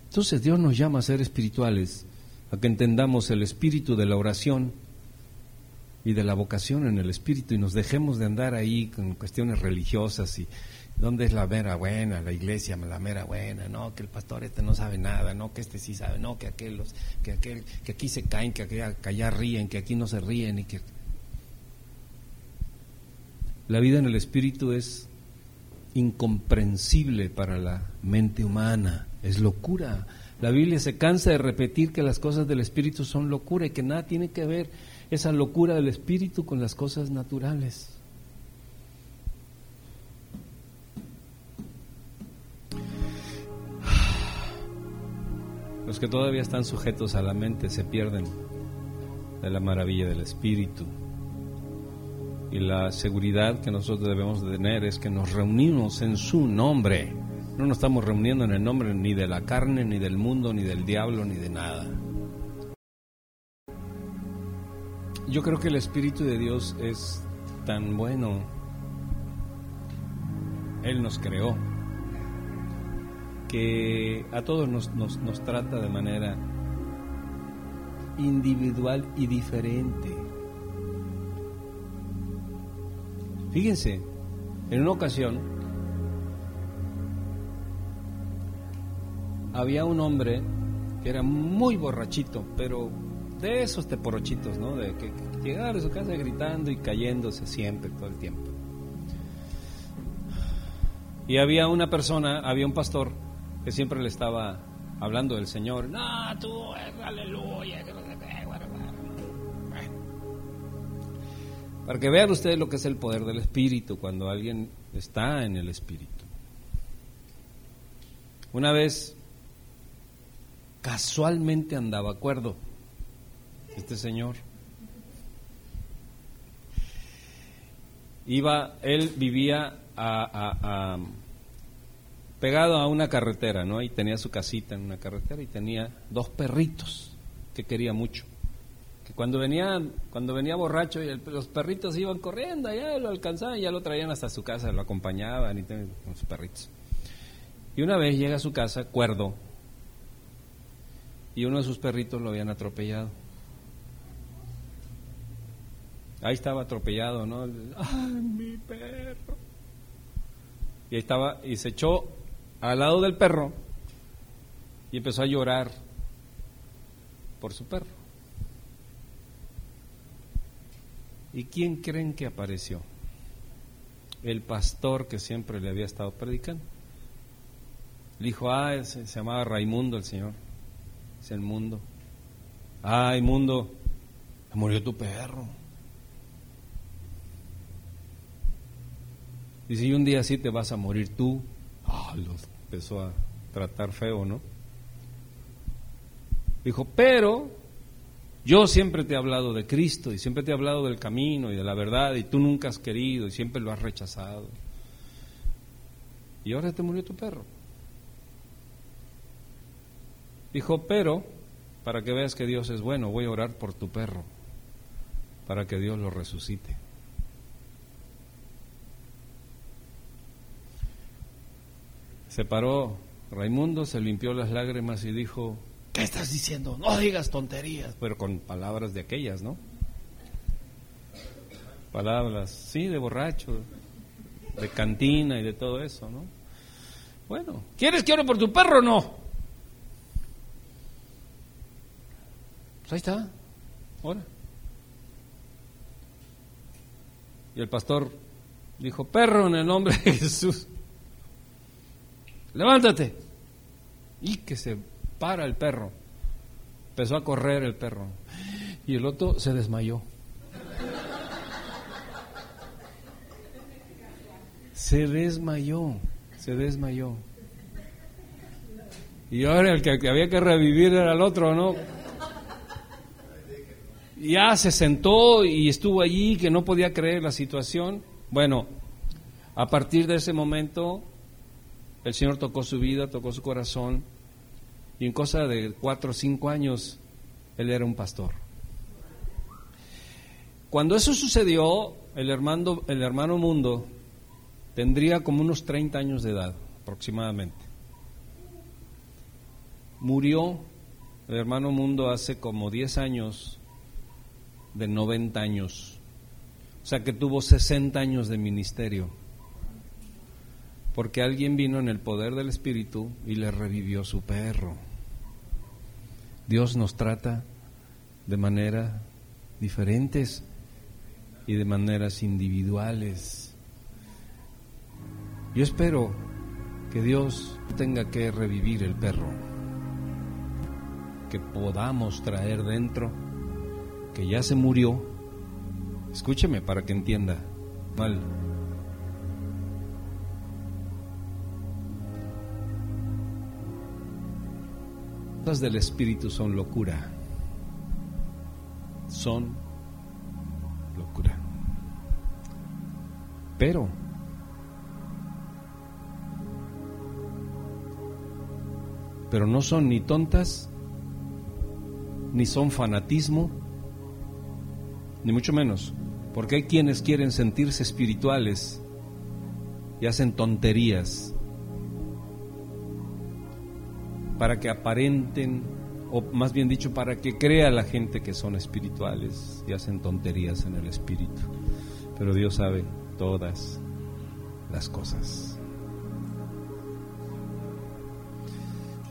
Entonces Dios nos llama a ser espirituales, a que entendamos el espíritu de la oración y de la vocación en el espíritu y nos dejemos de andar ahí con cuestiones religiosas y ¿Dónde es la mera buena? La iglesia, la mera buena, no, que el pastor este no sabe nada, no, que este sí sabe, no, que aquel, que aquel, que aquí se caen, que, que allá ríen, que aquí no se ríen y que... La vida en el espíritu es incomprensible para la mente humana, es locura. La Biblia se cansa de repetir que las cosas del espíritu son locura y que nada tiene que ver esa locura del espíritu con las cosas naturales. Que todavía están sujetos a la mente se pierden de la maravilla del Espíritu. Y la seguridad que nosotros debemos de tener es que nos reunimos en su nombre. No nos estamos reuniendo en el nombre ni de la carne, ni del mundo, ni del diablo, ni de nada. Yo creo que el Espíritu de Dios es tan bueno. Él nos creó que a todos nos, nos, trata de manera individual y diferente. Fíjense, en una ocasión había un hombre que era muy borrachito, pero de esos teporochitos, ¿no? De que, que llegaba a su casa gritando y cayéndose siempre, todo el tiempo. Y había una persona, había un pastor que siempre le estaba hablando del Señor. No, tú, aleluya. Para que vean ustedes lo que es el poder del Espíritu cuando alguien está en el Espíritu. Una vez casualmente andaba acuerdo este señor. Iba, él vivía a, pegado a una carretera, ¿no? Y tenía su casita en una carretera y tenía dos perritos que quería mucho. Que cuando venían, cuando venía borracho y los perritos iban corriendo, allá lo alcanzaban ya lo traían hasta su casa, lo acompañaban con sus perritos. Y una vez llega a su casa cuerdo y uno de sus perritos lo habían atropellado. Ahí estaba atropellado, ¿no? ¡Ay, mi perro! Y ahí estaba, y se echó al lado del perro y empezó a llorar por su perro. ¿Y quién creen que apareció? El pastor que siempre le había estado predicando. Le dijo, ah, se, llamaba Raimundo el Señor. Es el mundo. Ay, mundo, murió tu perro. Y un día sí te vas a morir tú. Ah, empezó a tratar feo, ¿no? Dijo, pero yo siempre te he hablado de Cristo y siempre te he hablado del camino y de la verdad y tú nunca has querido y siempre lo has rechazado. Y ahora te murió tu perro. Dijo, pero para que veas que Dios es bueno, voy a orar por tu perro, para que Dios lo resucite. Se paró Raimundo, se limpió las lágrimas y dijo, ¿qué estás diciendo? No digas tonterías, pero con palabras de aquellas, ¿no? Palabras, sí, de borracho, de cantina y de todo eso, ¿no? Bueno, ¿quieres que ore por tu perro o no? Pues ahí está, ora. Y el pastor dijo, perro en el nombre de Jesús levántate. Y que se para el perro. Empezó a correr el perro. Y el otro se desmayó. Se desmayó, se desmayó. Y ahora el que había que revivir era el otro, ¿no? Ya se sentó y estuvo allí que no podía creer la situación. Bueno, a partir de ese momento el Señor tocó su vida, tocó su corazón, y en cosa de cuatro o cinco años, él era un pastor. Cuando eso sucedió, el hermano, el hermano Mundo tendría como unos 30 años de edad, aproximadamente. Murió el hermano Mundo hace como 10 años, de 90 años. O sea que tuvo 60 años de ministerio porque alguien vino en el poder del Espíritu y le revivió su perro. Dios nos trata de manera diferentes y de maneras individuales. Yo espero que Dios tenga que revivir el perro, que podamos traer dentro, que ya se murió. Escúcheme para que entienda. Mal del Espíritu son locura. Son locura. Pero pero no son ni tontas, ni son fanatismo, ni mucho menos, porque hay quienes quieren sentirse espirituales y hacen tonterías para que aparenten, o más bien dicho, para que crea la gente que son espirituales y hacen tonterías en el espíritu. Pero Dios sabe todas las cosas.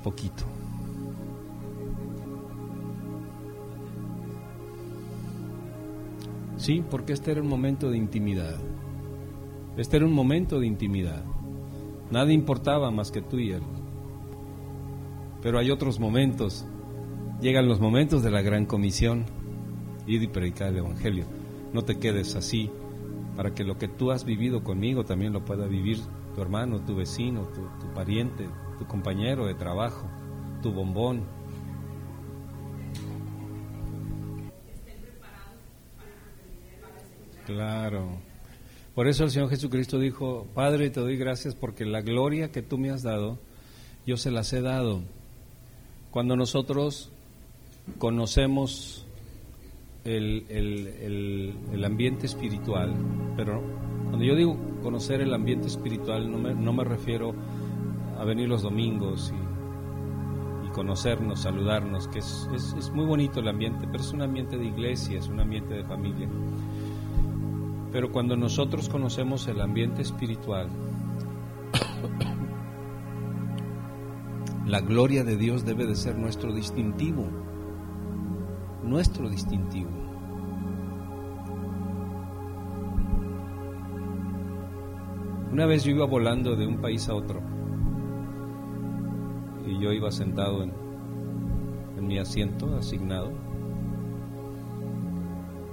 Poquito. Sí, porque este era un momento de intimidad. Este era un momento de intimidad. Nada importaba más que tú y él. Pero hay otros momentos. Llegan los momentos de la gran comisión. Ir y predicar el Evangelio. no te quedes así, para que lo que tú has vivido conmigo también lo pueda vivir tu hermano, tu vecino, tu, tu pariente, tu compañero de trabajo, tu bombón. Claro. Por eso el Señor Jesucristo dijo, Padre, te doy gracias porque la gloria que tú me has dado, yo se las he dado. Cuando nosotros conocemos el, el, el, ambiente espiritual, pero cuando yo digo conocer el ambiente espiritual no me, no me refiero a venir los domingos y, y conocernos, saludarnos, que es, es, es muy bonito el ambiente, pero es un ambiente de iglesia, es un ambiente de familia. Pero cuando nosotros conocemos el ambiente espiritual, la gloria de Dios debe de ser nuestro distintivo, nuestro distintivo. Una vez yo iba volando de un país a otro y yo iba sentado en, en mi asiento asignado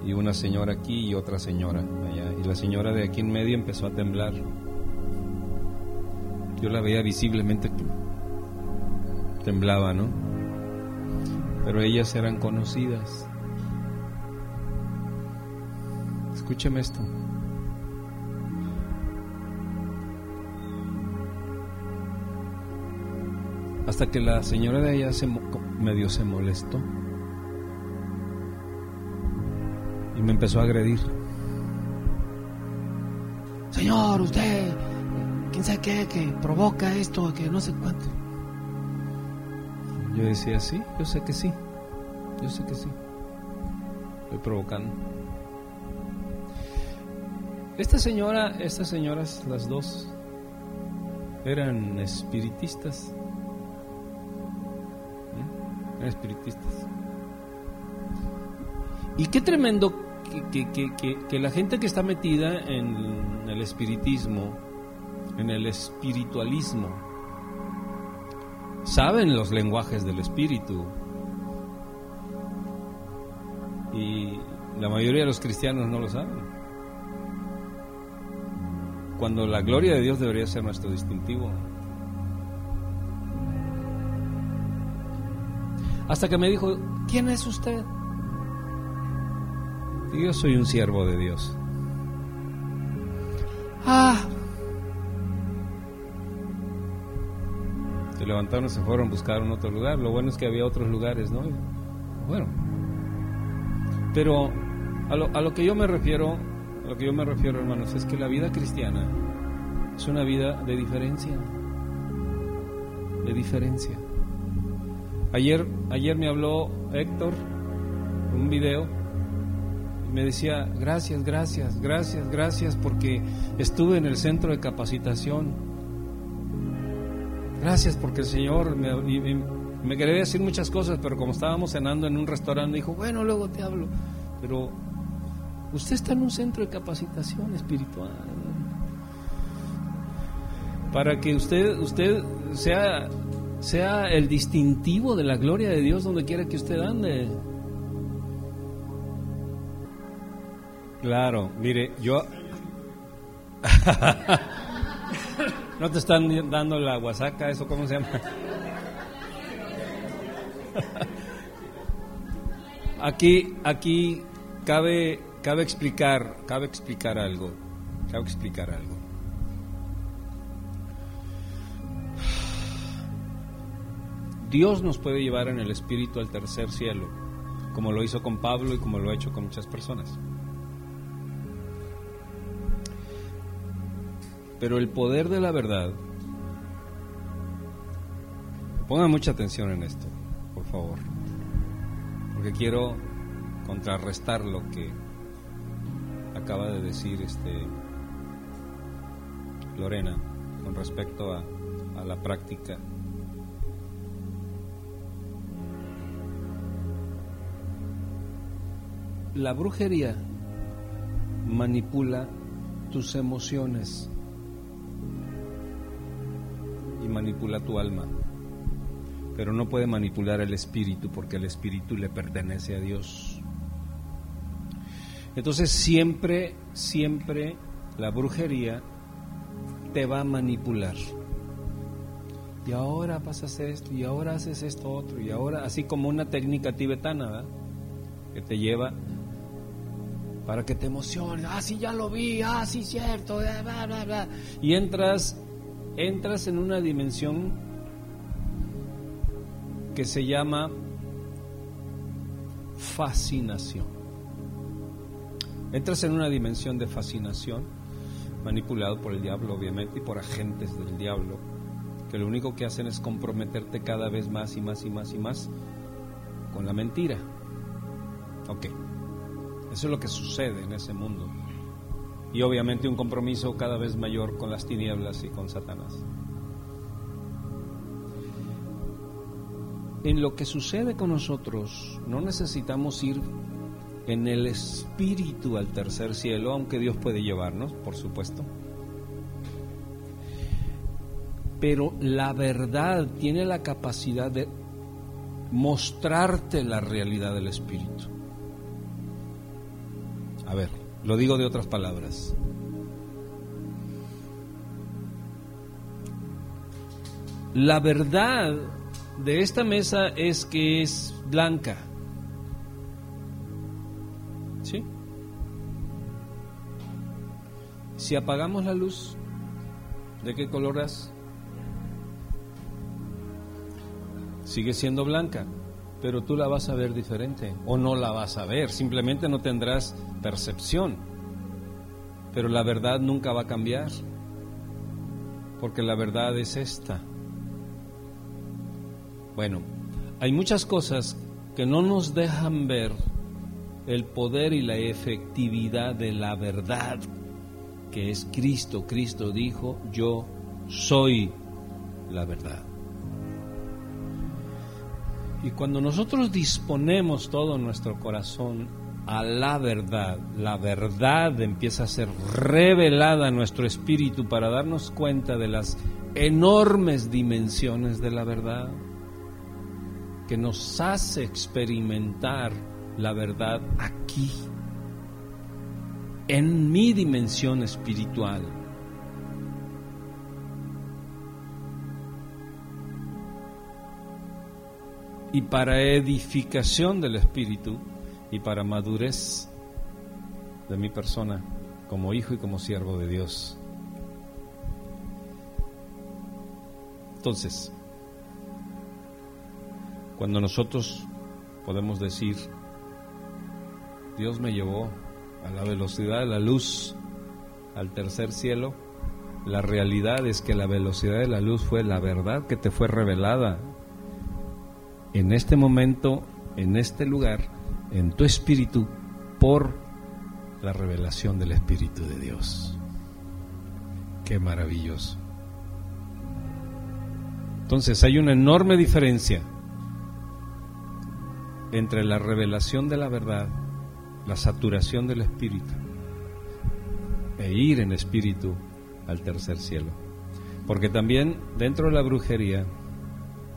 y una señora aquí y otra señora allá. Y la señora de aquí en medio empezó a temblar. Yo la veía visiblemente temblaba, ¿no? Pero ellas eran conocidas. Escúcheme esto. Hasta que la señora de allá se medio se molestó. y me empezó a agredir. Señor, usted, quién sabe qué, que provoca esto, que no sé cuánto. Yo decía, sí, yo sé que sí, yo sé que sí. Estoy provocando. Esta señora, estas señoras, las dos, eran espiritistas. ¿Mm? Eran espiritistas. Y qué tremendo que, que, que, que, la gente que está metida en el espiritismo, en el espiritualismo, saben los lenguajes del espíritu. Y la mayoría de los cristianos no lo saben. Cuando la gloria de Dios debería ser nuestro distintivo. Hasta que me dijo, ¿quién es usted? Yo soy un siervo de Dios. Levantaron se fueron, buscaron otro lugar. Lo bueno es que había otros lugares, ¿no? Bueno. Pero a lo, a lo que yo me refiero, a lo que yo me refiero, hermanos, es que la vida cristiana es una vida de diferencia. De diferencia. Ayer, ayer me habló Héctor, un video me decía, gracias, gracias, gracias, gracias, porque estuve en el centro de capacitación. Gracias porque el Señor me, me quería decir muchas cosas, pero como estábamos cenando en un restaurante, dijo, bueno, luego te hablo. Pero usted está en un centro de capacitación espiritual. Para que usted, usted sea, sea el distintivo de la gloria de Dios donde quiera que usted ande. Claro, mire, yo... ¿No te están dando la guasaca, eso cómo se llama? Aquí, aquí cabe, cabe explicar, cabe explicar algo, cabe explicar algo. Dios nos puede llevar en el espíritu al tercer cielo, como lo hizo con Pablo y como lo ha hecho con muchas personas. Pero el poder de la verdad, pongan mucha atención en esto, por favor, porque quiero contrarrestar lo que acaba de decir este Lorena con respecto a, a la práctica. La brujería manipula tus emociones y manipula tu alma, pero no puede manipular el espíritu porque el espíritu le pertenece a Dios. Entonces siempre, siempre la brujería te va a manipular. Y ahora pasas esto, y ahora haces esto otro, y ahora, así como una técnica tibetana, ¿verdad? que te lleva para que te emociones, ah, sí, ya lo vi, ah, sí, cierto, bla, bla, bla. Y entras, entras en una dimensión que se llama fascinación. Entras en una dimensión de fascinación, manipulado por el diablo, obviamente, y por agentes del diablo, que lo único que hacen es comprometerte cada vez más y más y más y más con la mentira. Ok, eso es lo que sucede en ese mundo. Y obviamente un compromiso cada vez mayor con las tinieblas y con Satanás. En lo que sucede con nosotros, no necesitamos ir en el espíritu al tercer cielo, aunque Dios puede llevarnos, por supuesto. Pero la verdad tiene la capacidad de mostrarte la realidad del espíritu. Lo digo de otras palabras. La verdad de esta mesa es que es blanca. ¿Sí? Si apagamos la luz, ¿de qué color es? Sigue siendo blanca pero tú la vas a ver diferente o no la vas a ver, simplemente no tendrás percepción. Pero la verdad nunca va a cambiar, porque la verdad es esta. Bueno, hay muchas cosas que no nos dejan ver el poder y la efectividad de la verdad que es Cristo. Cristo dijo, yo soy la verdad. Y cuando nosotros disponemos todo nuestro corazón a la verdad, la verdad empieza a ser revelada a nuestro espíritu para darnos cuenta de las enormes dimensiones de la verdad, que nos hace experimentar la verdad aquí, en mi dimensión espiritual. Y para edificación del Espíritu y para madurez de mi persona como hijo y como siervo de Dios. Entonces, cuando nosotros podemos decir, Dios me llevó a la velocidad de la luz al tercer cielo, la realidad es que la velocidad de la luz fue la verdad que te fue revelada en este momento, en este lugar, en tu espíritu, por la revelación del Espíritu de Dios. Qué maravilloso. Entonces hay una enorme diferencia entre la revelación de la verdad, la saturación del Espíritu, e ir en espíritu al tercer cielo. Porque también dentro de la brujería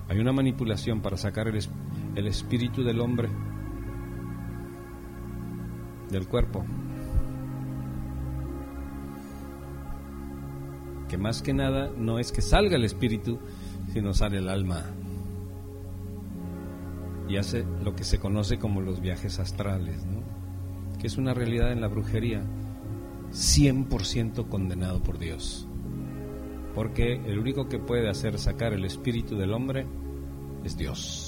hay una manipulación para sacar el, el espíritu del hombre del cuerpo. Que más que nada no es que salga el espíritu, sino sale el alma. Y hace lo que se conoce como los viajes astrales, ¿no? que es una realidad en la brujería 100% condenado por Dios porque el único que puede hacer sacar el espíritu del hombre es Dios.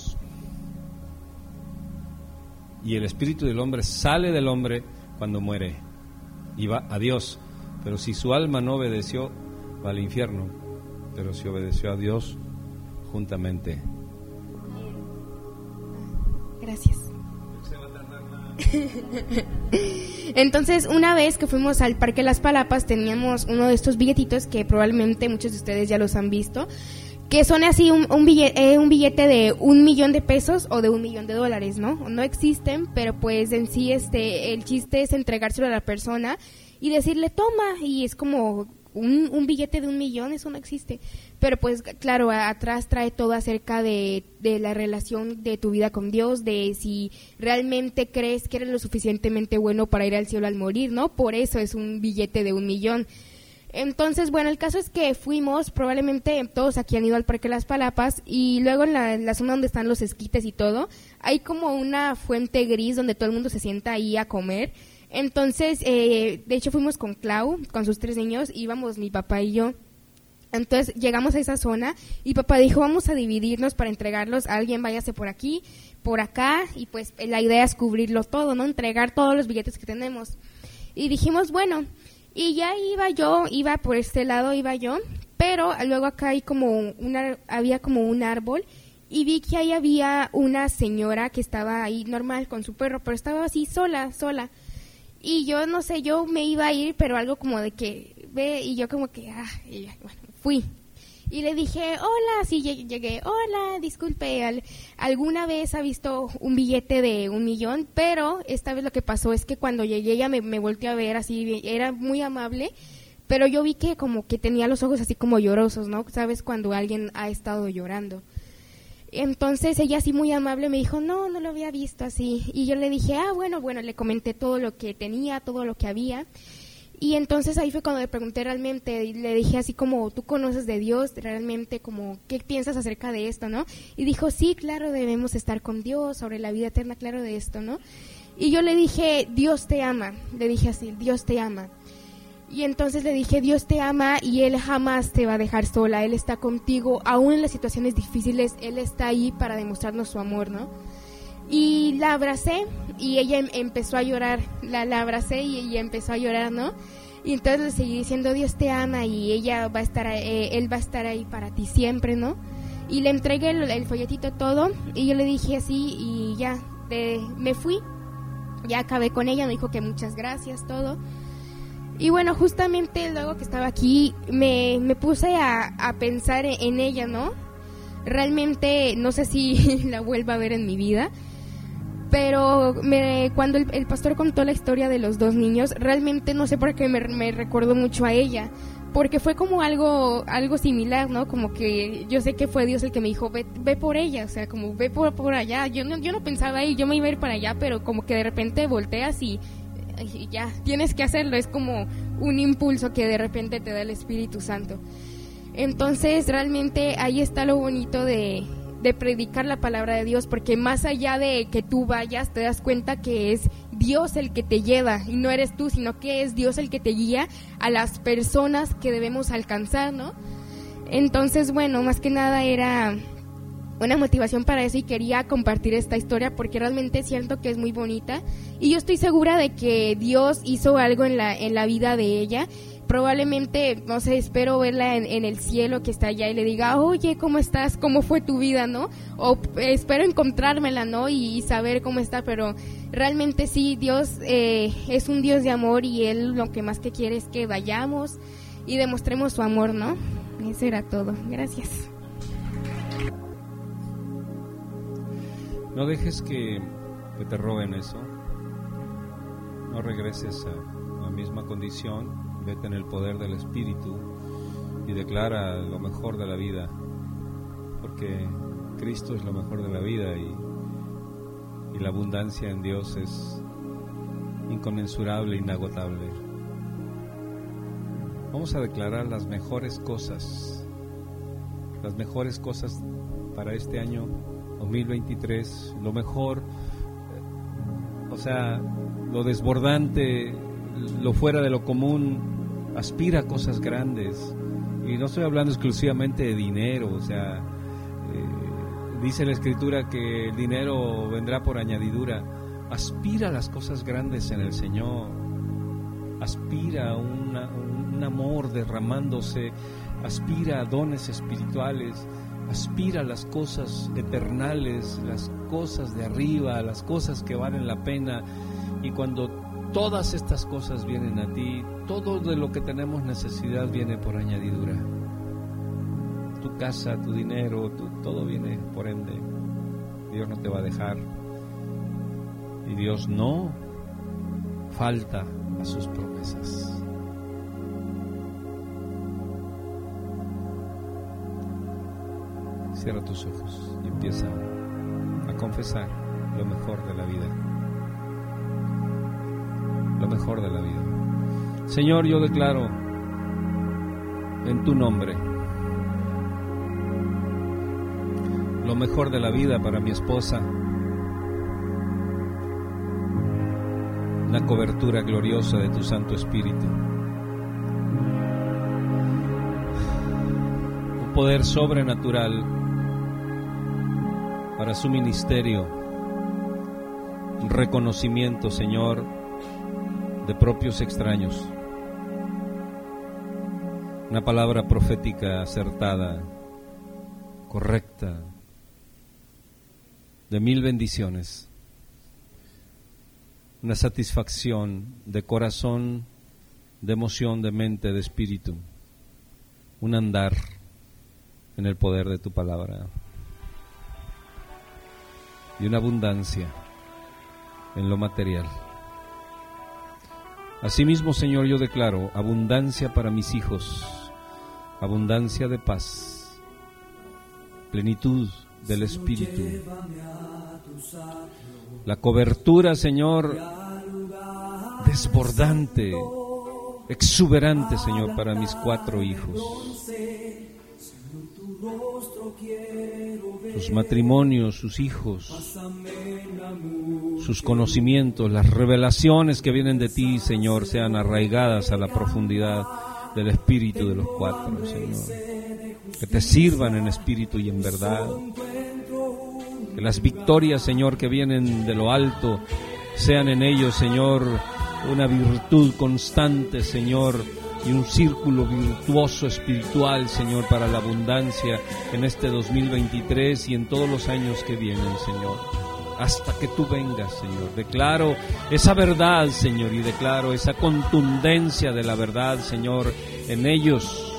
Y el espíritu del hombre sale del hombre cuando muere y va a Dios. Pero si su alma no obedeció, va al infierno. Pero si obedeció a Dios, juntamente. Gracias. Entonces, una vez que fuimos al Parque Las Palapas, teníamos uno de estos billetitos que probablemente muchos de ustedes ya los han visto, que son así un, billete, eh, un billete de un millón de pesos o de un millón de dólares, ¿no? No existen, pero pues en sí este, el chiste es entregárselo a la persona y decirle toma y es como un, un billete de un millón, eso no existe. Pero pues claro, atrás trae todo acerca de, de la relación de tu vida con Dios, de si realmente crees que eres lo suficientemente bueno para ir al cielo al morir, ¿no? Por eso es un billete de un millón. Entonces, bueno, el caso es que fuimos, probablemente todos aquí han ido al Parque Las Palapas y luego en la, zona donde están los esquites y todo, hay como una fuente gris donde todo el mundo se sienta ahí a comer. Entonces, eh, de hecho fuimos con Clau, con sus tres niños, íbamos mi papá y yo. Entonces llegamos a esa zona y papá dijo vamos a dividirnos para entregarlos, alguien váyase por aquí, por acá y pues la idea es cubrirlo todo, ¿no? Entregar todos los billetes que tenemos. Y dijimos, bueno, y ya iba yo, iba por este lado, iba yo, pero luego acá hay como una, había como un árbol y vi que ahí había una señora que estaba ahí normal con su perro, pero estaba así sola, sola. Y yo no sé, yo me iba a ir, pero algo como de que ve y yo como que, ah, y bueno, fui. Y le dije, hola, sí, lleg- llegué, hola, disculpe, al- ¿alguna vez ha visto un billete de un millón? Pero esta vez lo que pasó es que cuando llegué ella me, me volteó a ver así, era muy amable, pero yo vi que como que tenía los ojos así como llorosos, ¿no? ¿Sabes? Cuando alguien ha estado llorando. Entonces ella así muy amable me dijo, no, no lo había visto así. Y yo le dije, ah, bueno, bueno, le comenté todo lo que tenía, todo lo que había. Y entonces ahí fue cuando le pregunté realmente, y le dije así como, ¿tú conoces de Dios realmente? Como, ¿qué piensas acerca de esto, no? Y dijo, sí, claro, debemos estar con Dios, sobre la vida eterna, claro de esto, ¿no? Y yo le dije, Dios te ama, le dije así, Dios te ama. Y entonces le dije, Dios te ama y Él jamás te va a dejar sola, Él está contigo, aún en las situaciones difíciles, Él está ahí para demostrarnos su amor, ¿no? Y la abracé y ella em- empezó a llorar, la, abracé y ella empezó a llorar, ¿no? Y entonces le seguí diciendo, Dios te ama y ella va a estar, eh, Él va a estar ahí para ti siempre, ¿no? Y le entregué el, folletito todo y yo le dije así y ya, me fui, ya acabé con ella, me dijo que muchas gracias, todo. Y bueno, justamente luego que estaba aquí, me, me puse a, a pensar en, en ella, ¿no? Realmente no sé si la vuelva a ver en mi vida, pero me, cuando el, pastor contó la historia de los dos niños, realmente no sé por qué me, me recordó mucho a ella, porque fue como algo algo similar, ¿no? Como que yo sé que fue Dios el que me dijo, ve, ve por ella, o sea, como ve por, por allá. Yo no, yo no pensaba ahí, yo me iba a ir para allá, pero como que de repente volteas y ya, tienes que hacerlo, es como un impulso que de repente te da el Espíritu Santo. Entonces, realmente ahí está lo bonito de, de predicar la palabra de Dios, porque más allá de que tú vayas, te das cuenta que es Dios el que te lleva y no eres tú, sino que es Dios el que te guía a las personas que debemos alcanzar, ¿no? Entonces, bueno, más que nada era una motivación para eso y quería compartir esta historia porque realmente siento que es muy bonita y yo estoy segura de que Dios hizo algo en la, en la vida de ella. Probablemente, no sé, espero verla en, el cielo que está allá y le diga, oye, ¿cómo estás? ¿Cómo fue tu vida? ¿No? O eh, espero encontrármela, ¿no? Y, saber cómo está, pero realmente sí, Dios eh, es un Dios de amor y Él lo que más que quiere es que vayamos y demostremos su amor, ¿no? Eso era todo. Gracias. No dejes que te roben eso. No regreses a la misma condición. Vete en el poder del Espíritu y declara lo mejor de la vida. Porque Cristo es lo mejor de la vida y, y la abundancia en Dios es inconmensurable, inagotable. Vamos a declarar las mejores cosas, las mejores cosas para este año 2023, lo mejor, o sea, lo desbordante, lo fuera de lo común, aspira a cosas grandes. Y no estoy hablando exclusivamente de dinero, o sea, eh, dice la escritura que el dinero vendrá por añadidura. Aspira a las cosas grandes en el Señor, aspira a un amor derramándose, aspira a dones espirituales, aspira a las cosas eternales, las cosas de arriba, las cosas que valen la pena. Y cuando Todas estas cosas vienen a ti, todo de lo que tenemos necesidad viene por añadidura. Tu casa, tu dinero, todo viene por ende. Dios no te va a dejar. Y Dios no falta a sus promesas. Cierra tus ojos y empieza a confesar lo mejor de la vida. Lo mejor de la vida. Señor, yo declaro en tu nombre lo mejor de la vida para mi esposa. Una cobertura gloriosa de tu Santo Espíritu. Un poder sobrenatural para su ministerio. Reconocimiento, Señor, de propios extraños. Una palabra profética acertada, correcta, de mil bendiciones. Una satisfacción de corazón, de emoción, de mente, de espíritu. Un andar en el poder de tu palabra. Y una abundancia en lo material. Asimismo, Señor, yo declaro abundancia para mis hijos, abundancia de paz, plenitud del Espíritu, la cobertura, Señor, desbordante, exuberante, Señor, para mis cuatro hijos, sus matrimonios, sus hijos, sus conocimientos, las revelaciones que vienen de ti, Señor, sean arraigadas a la profundidad del espíritu de los cuatro, Señor. Que te sirvan en espíritu y en verdad. Que las victorias, Señor, que vienen de lo alto, sean en ellos, Señor, una virtud constante, Señor, y un círculo virtuoso espiritual, Señor, para la abundancia en este 2023 y en todos los años que vienen, Señor. Hasta que tú vengas, Señor. Declaro esa verdad, Señor, y declaro esa contundencia de la verdad, Señor, en ellos,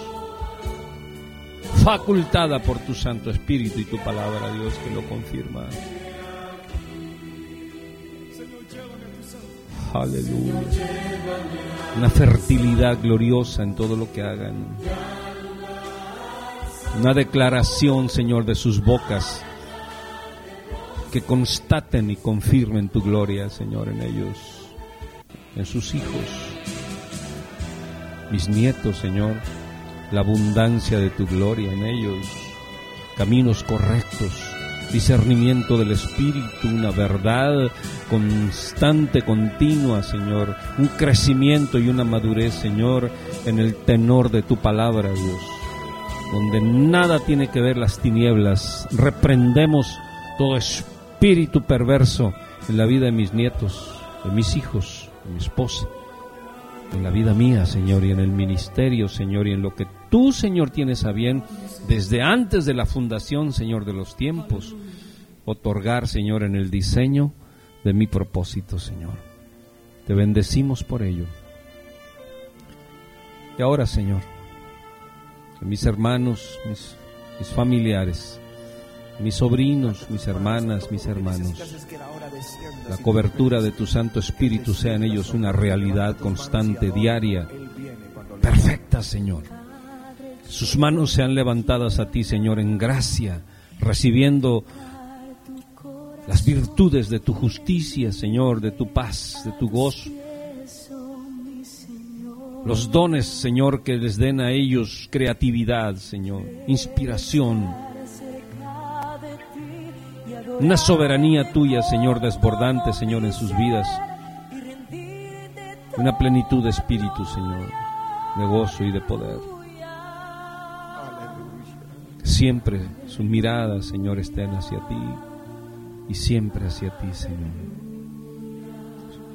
facultada por tu Santo Espíritu y tu palabra, Dios, que lo confirma. Aleluya. Una fertilidad gloriosa en todo lo que hagan. Una declaración, Señor, de sus bocas que constaten y confirmen tu gloria, Señor, en ellos, en sus hijos, mis nietos, Señor, la abundancia de tu gloria en ellos, caminos correctos, discernimiento del Espíritu, una verdad constante, continua, Señor, un crecimiento y una madurez, Señor, en el tenor de tu palabra, Dios, donde nada tiene que ver las tinieblas. Reprendemos todo espíritu perverso en la vida de mis nietos, de mis hijos, de mi esposa, en la vida mía, Señor, y en el ministerio, Señor, y en lo que tú, Señor, tienes a bien desde antes de la fundación, Señor, de los tiempos, otorgar, Señor, en el diseño de mi propósito, Señor. Te bendecimos por ello. Y ahora, Señor, que mis hermanos, mis, mis familiares, mis sobrinos, mis hermanas, mis hermanos, la cobertura de tu Santo Espíritu sea en ellos una realidad constante, diaria, perfecta, Señor. Sus manos sean levantadas a ti, Señor, en gracia, recibiendo las virtudes de tu justicia, Señor, de tu paz, de tu gozo. Los dones, Señor, que les den a ellos creatividad, Señor, inspiración. Una soberanía tuya, Señor, desbordante, Señor, en sus vidas. Una plenitud de espíritu, Señor, de gozo y de poder. Siempre su mirada, Señor, estén hacia ti y siempre hacia ti, Señor.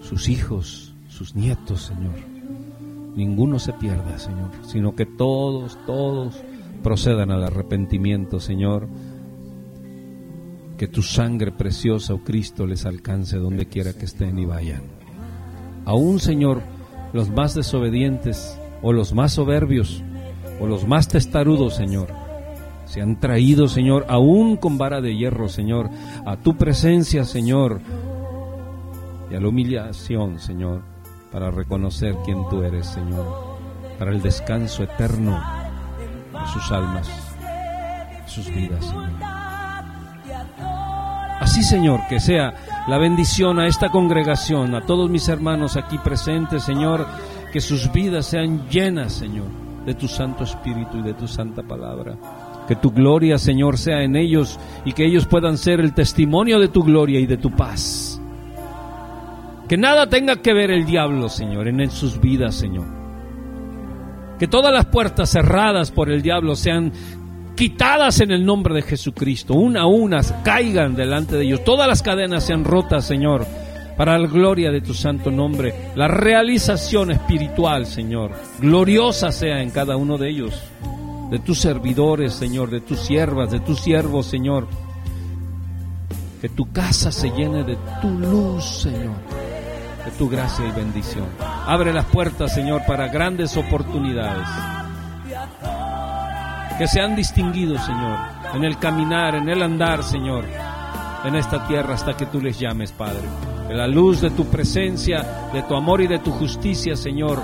Sus hijos, sus nietos, Señor. Ninguno se pierda, Señor, sino que todos, todos procedan al arrepentimiento, Señor. Que tu sangre preciosa, oh Cristo, les alcance donde quiera que estén y vayan. Aún, Señor, los más desobedientes o los más soberbios o los más testarudos, Señor, se han traído, Señor, aún con vara de hierro, Señor, a tu presencia, Señor, y a la humillación, Señor, para reconocer quién tú eres, Señor, para el descanso eterno de sus almas. sus vidas, Señor. Así, Señor, que sea la bendición a esta congregación, a todos mis hermanos aquí presentes, Señor, que sus vidas sean llenas, Señor, de tu Santo Espíritu y de tu Santa Palabra. Que tu gloria, Señor, sea en ellos y que ellos puedan ser el testimonio de tu gloria y de tu paz. Que nada tenga que ver el diablo, Señor, en sus vidas, Señor. Que todas las puertas cerradas por el diablo sean quitadas en el nombre de Jesucristo. Una a una caigan delante de ellos. Todas las cadenas sean rotas, Señor, para la gloria de tu santo nombre. La realización espiritual, Señor, gloriosa sea en cada uno de ellos de tus servidores, Señor, de tus siervas, de tus siervos, Señor. Que tu casa se llene de tu luz, Señor, de tu gracia y bendición. Abre las puertas, Señor, para grandes oportunidades. Que sean distinguidos, Señor, en el caminar, en el andar, Señor, en esta tierra hasta que tú les llames, Padre. Que la luz de tu presencia, de tu amor y de tu justicia, Señor,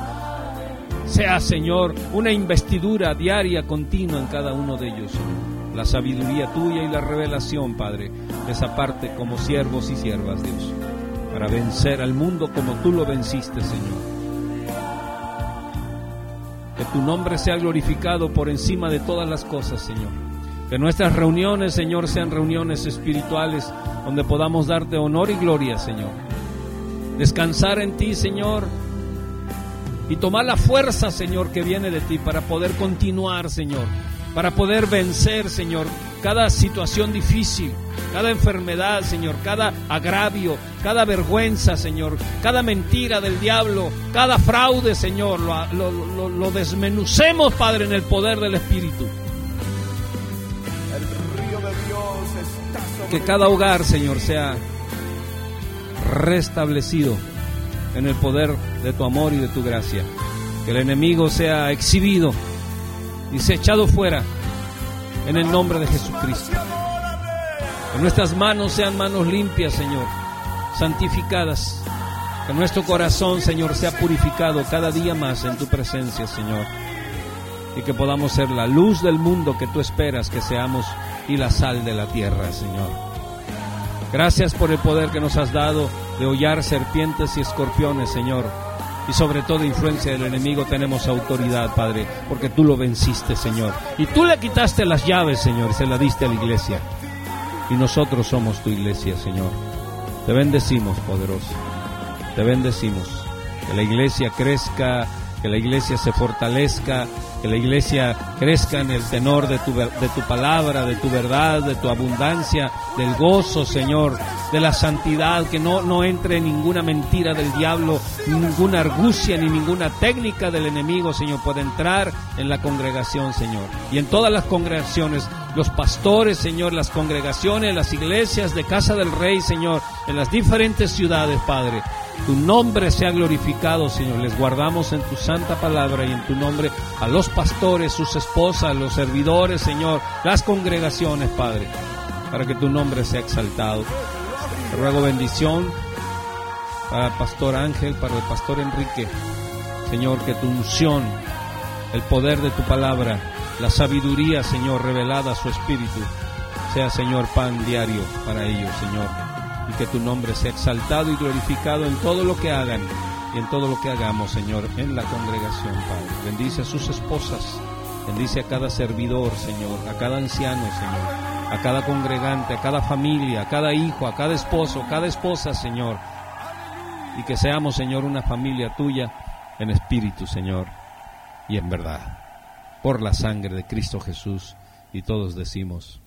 sea, Señor, una investidura diaria, continua en cada uno de ellos. La sabiduría tuya y la revelación, Padre, esa parte como siervos y siervas, Dios, para vencer al mundo como tú lo venciste, Señor. Que tu nombre sea glorificado por encima de todas las cosas, Señor. Que nuestras reuniones, Señor, sean reuniones espirituales donde podamos darte honor y gloria, Señor. Descansar en ti, Señor, y tomar la fuerza, Señor, que viene de ti para poder continuar, Señor, para poder vencer, Señor, cada situación difícil, cada enfermedad, Señor, cada agravio, cada vergüenza, Señor, cada mentira del diablo, cada fraude, Señor, lo, lo desmenucemos, Padre, en el poder del Espíritu. El río de Dios que cada hogar, Señor, sea restablecido en el poder de tu amor y de tu gracia. Que el enemigo sea exhibido y sea echado fuera en el nombre de Jesucristo. Que nuestras manos sean manos limpias, Señor, santificadas. Que nuestro corazón, Señor, sea purificado cada día más en tu presencia, Señor. Y que podamos ser la luz del mundo que tú esperas que seamos y la sal de la tierra, Señor. Gracias por el poder que nos has dado de hollar serpientes y escorpiones, Señor. Y sobre todo influencia del enemigo tenemos autoridad, Padre, porque tú lo venciste, Señor. Y tú le quitaste las llaves, Señor, y se la diste a la iglesia. Y nosotros somos tu iglesia, Señor. Te bendecimos, poderoso. Te bendecimos. Que la iglesia crezca, que la iglesia se fortalezca, que la iglesia crezca en el tenor de tu, de tu palabra, de tu verdad, de tu abundancia, del gozo, Señor, de la santidad, que no, no entre ninguna mentira del diablo, ninguna argucia ni ninguna técnica del enemigo, Señor, pueda entrar en la congregación, Señor. Y en todas las congregaciones, los pastores, Señor, las congregaciones, las iglesias de Casa del Rey, Señor, en las diferentes ciudades, Padre tu nombre sea glorificado, Señor. Les guardamos en tu santa palabra y en tu nombre a los pastores, sus esposas, los servidores, Señor, las congregaciones, Padre, para que tu nombre sea exaltado. Te ruego bendición para el pastor Ángel, para el pastor Enrique. Señor, que tu unción, el poder de tu palabra, la sabiduría, Señor, revelada a su espíritu, sea, Señor, pan diario para ellos, Señor y que tu nombre sea exaltado y glorificado en todo lo que hagan y en todo lo que hagamos, Señor, en la congregación, Padre. Bendice a sus esposas, bendice a cada servidor, Señor, a cada anciano, Señor, a cada congregante, a cada familia, a cada hijo, a cada esposo, a cada esposa, Señor. Y que seamos, Señor, una familia tuya en espíritu, Señor, y en verdad, por la sangre de Cristo Jesús. Y todos decimos,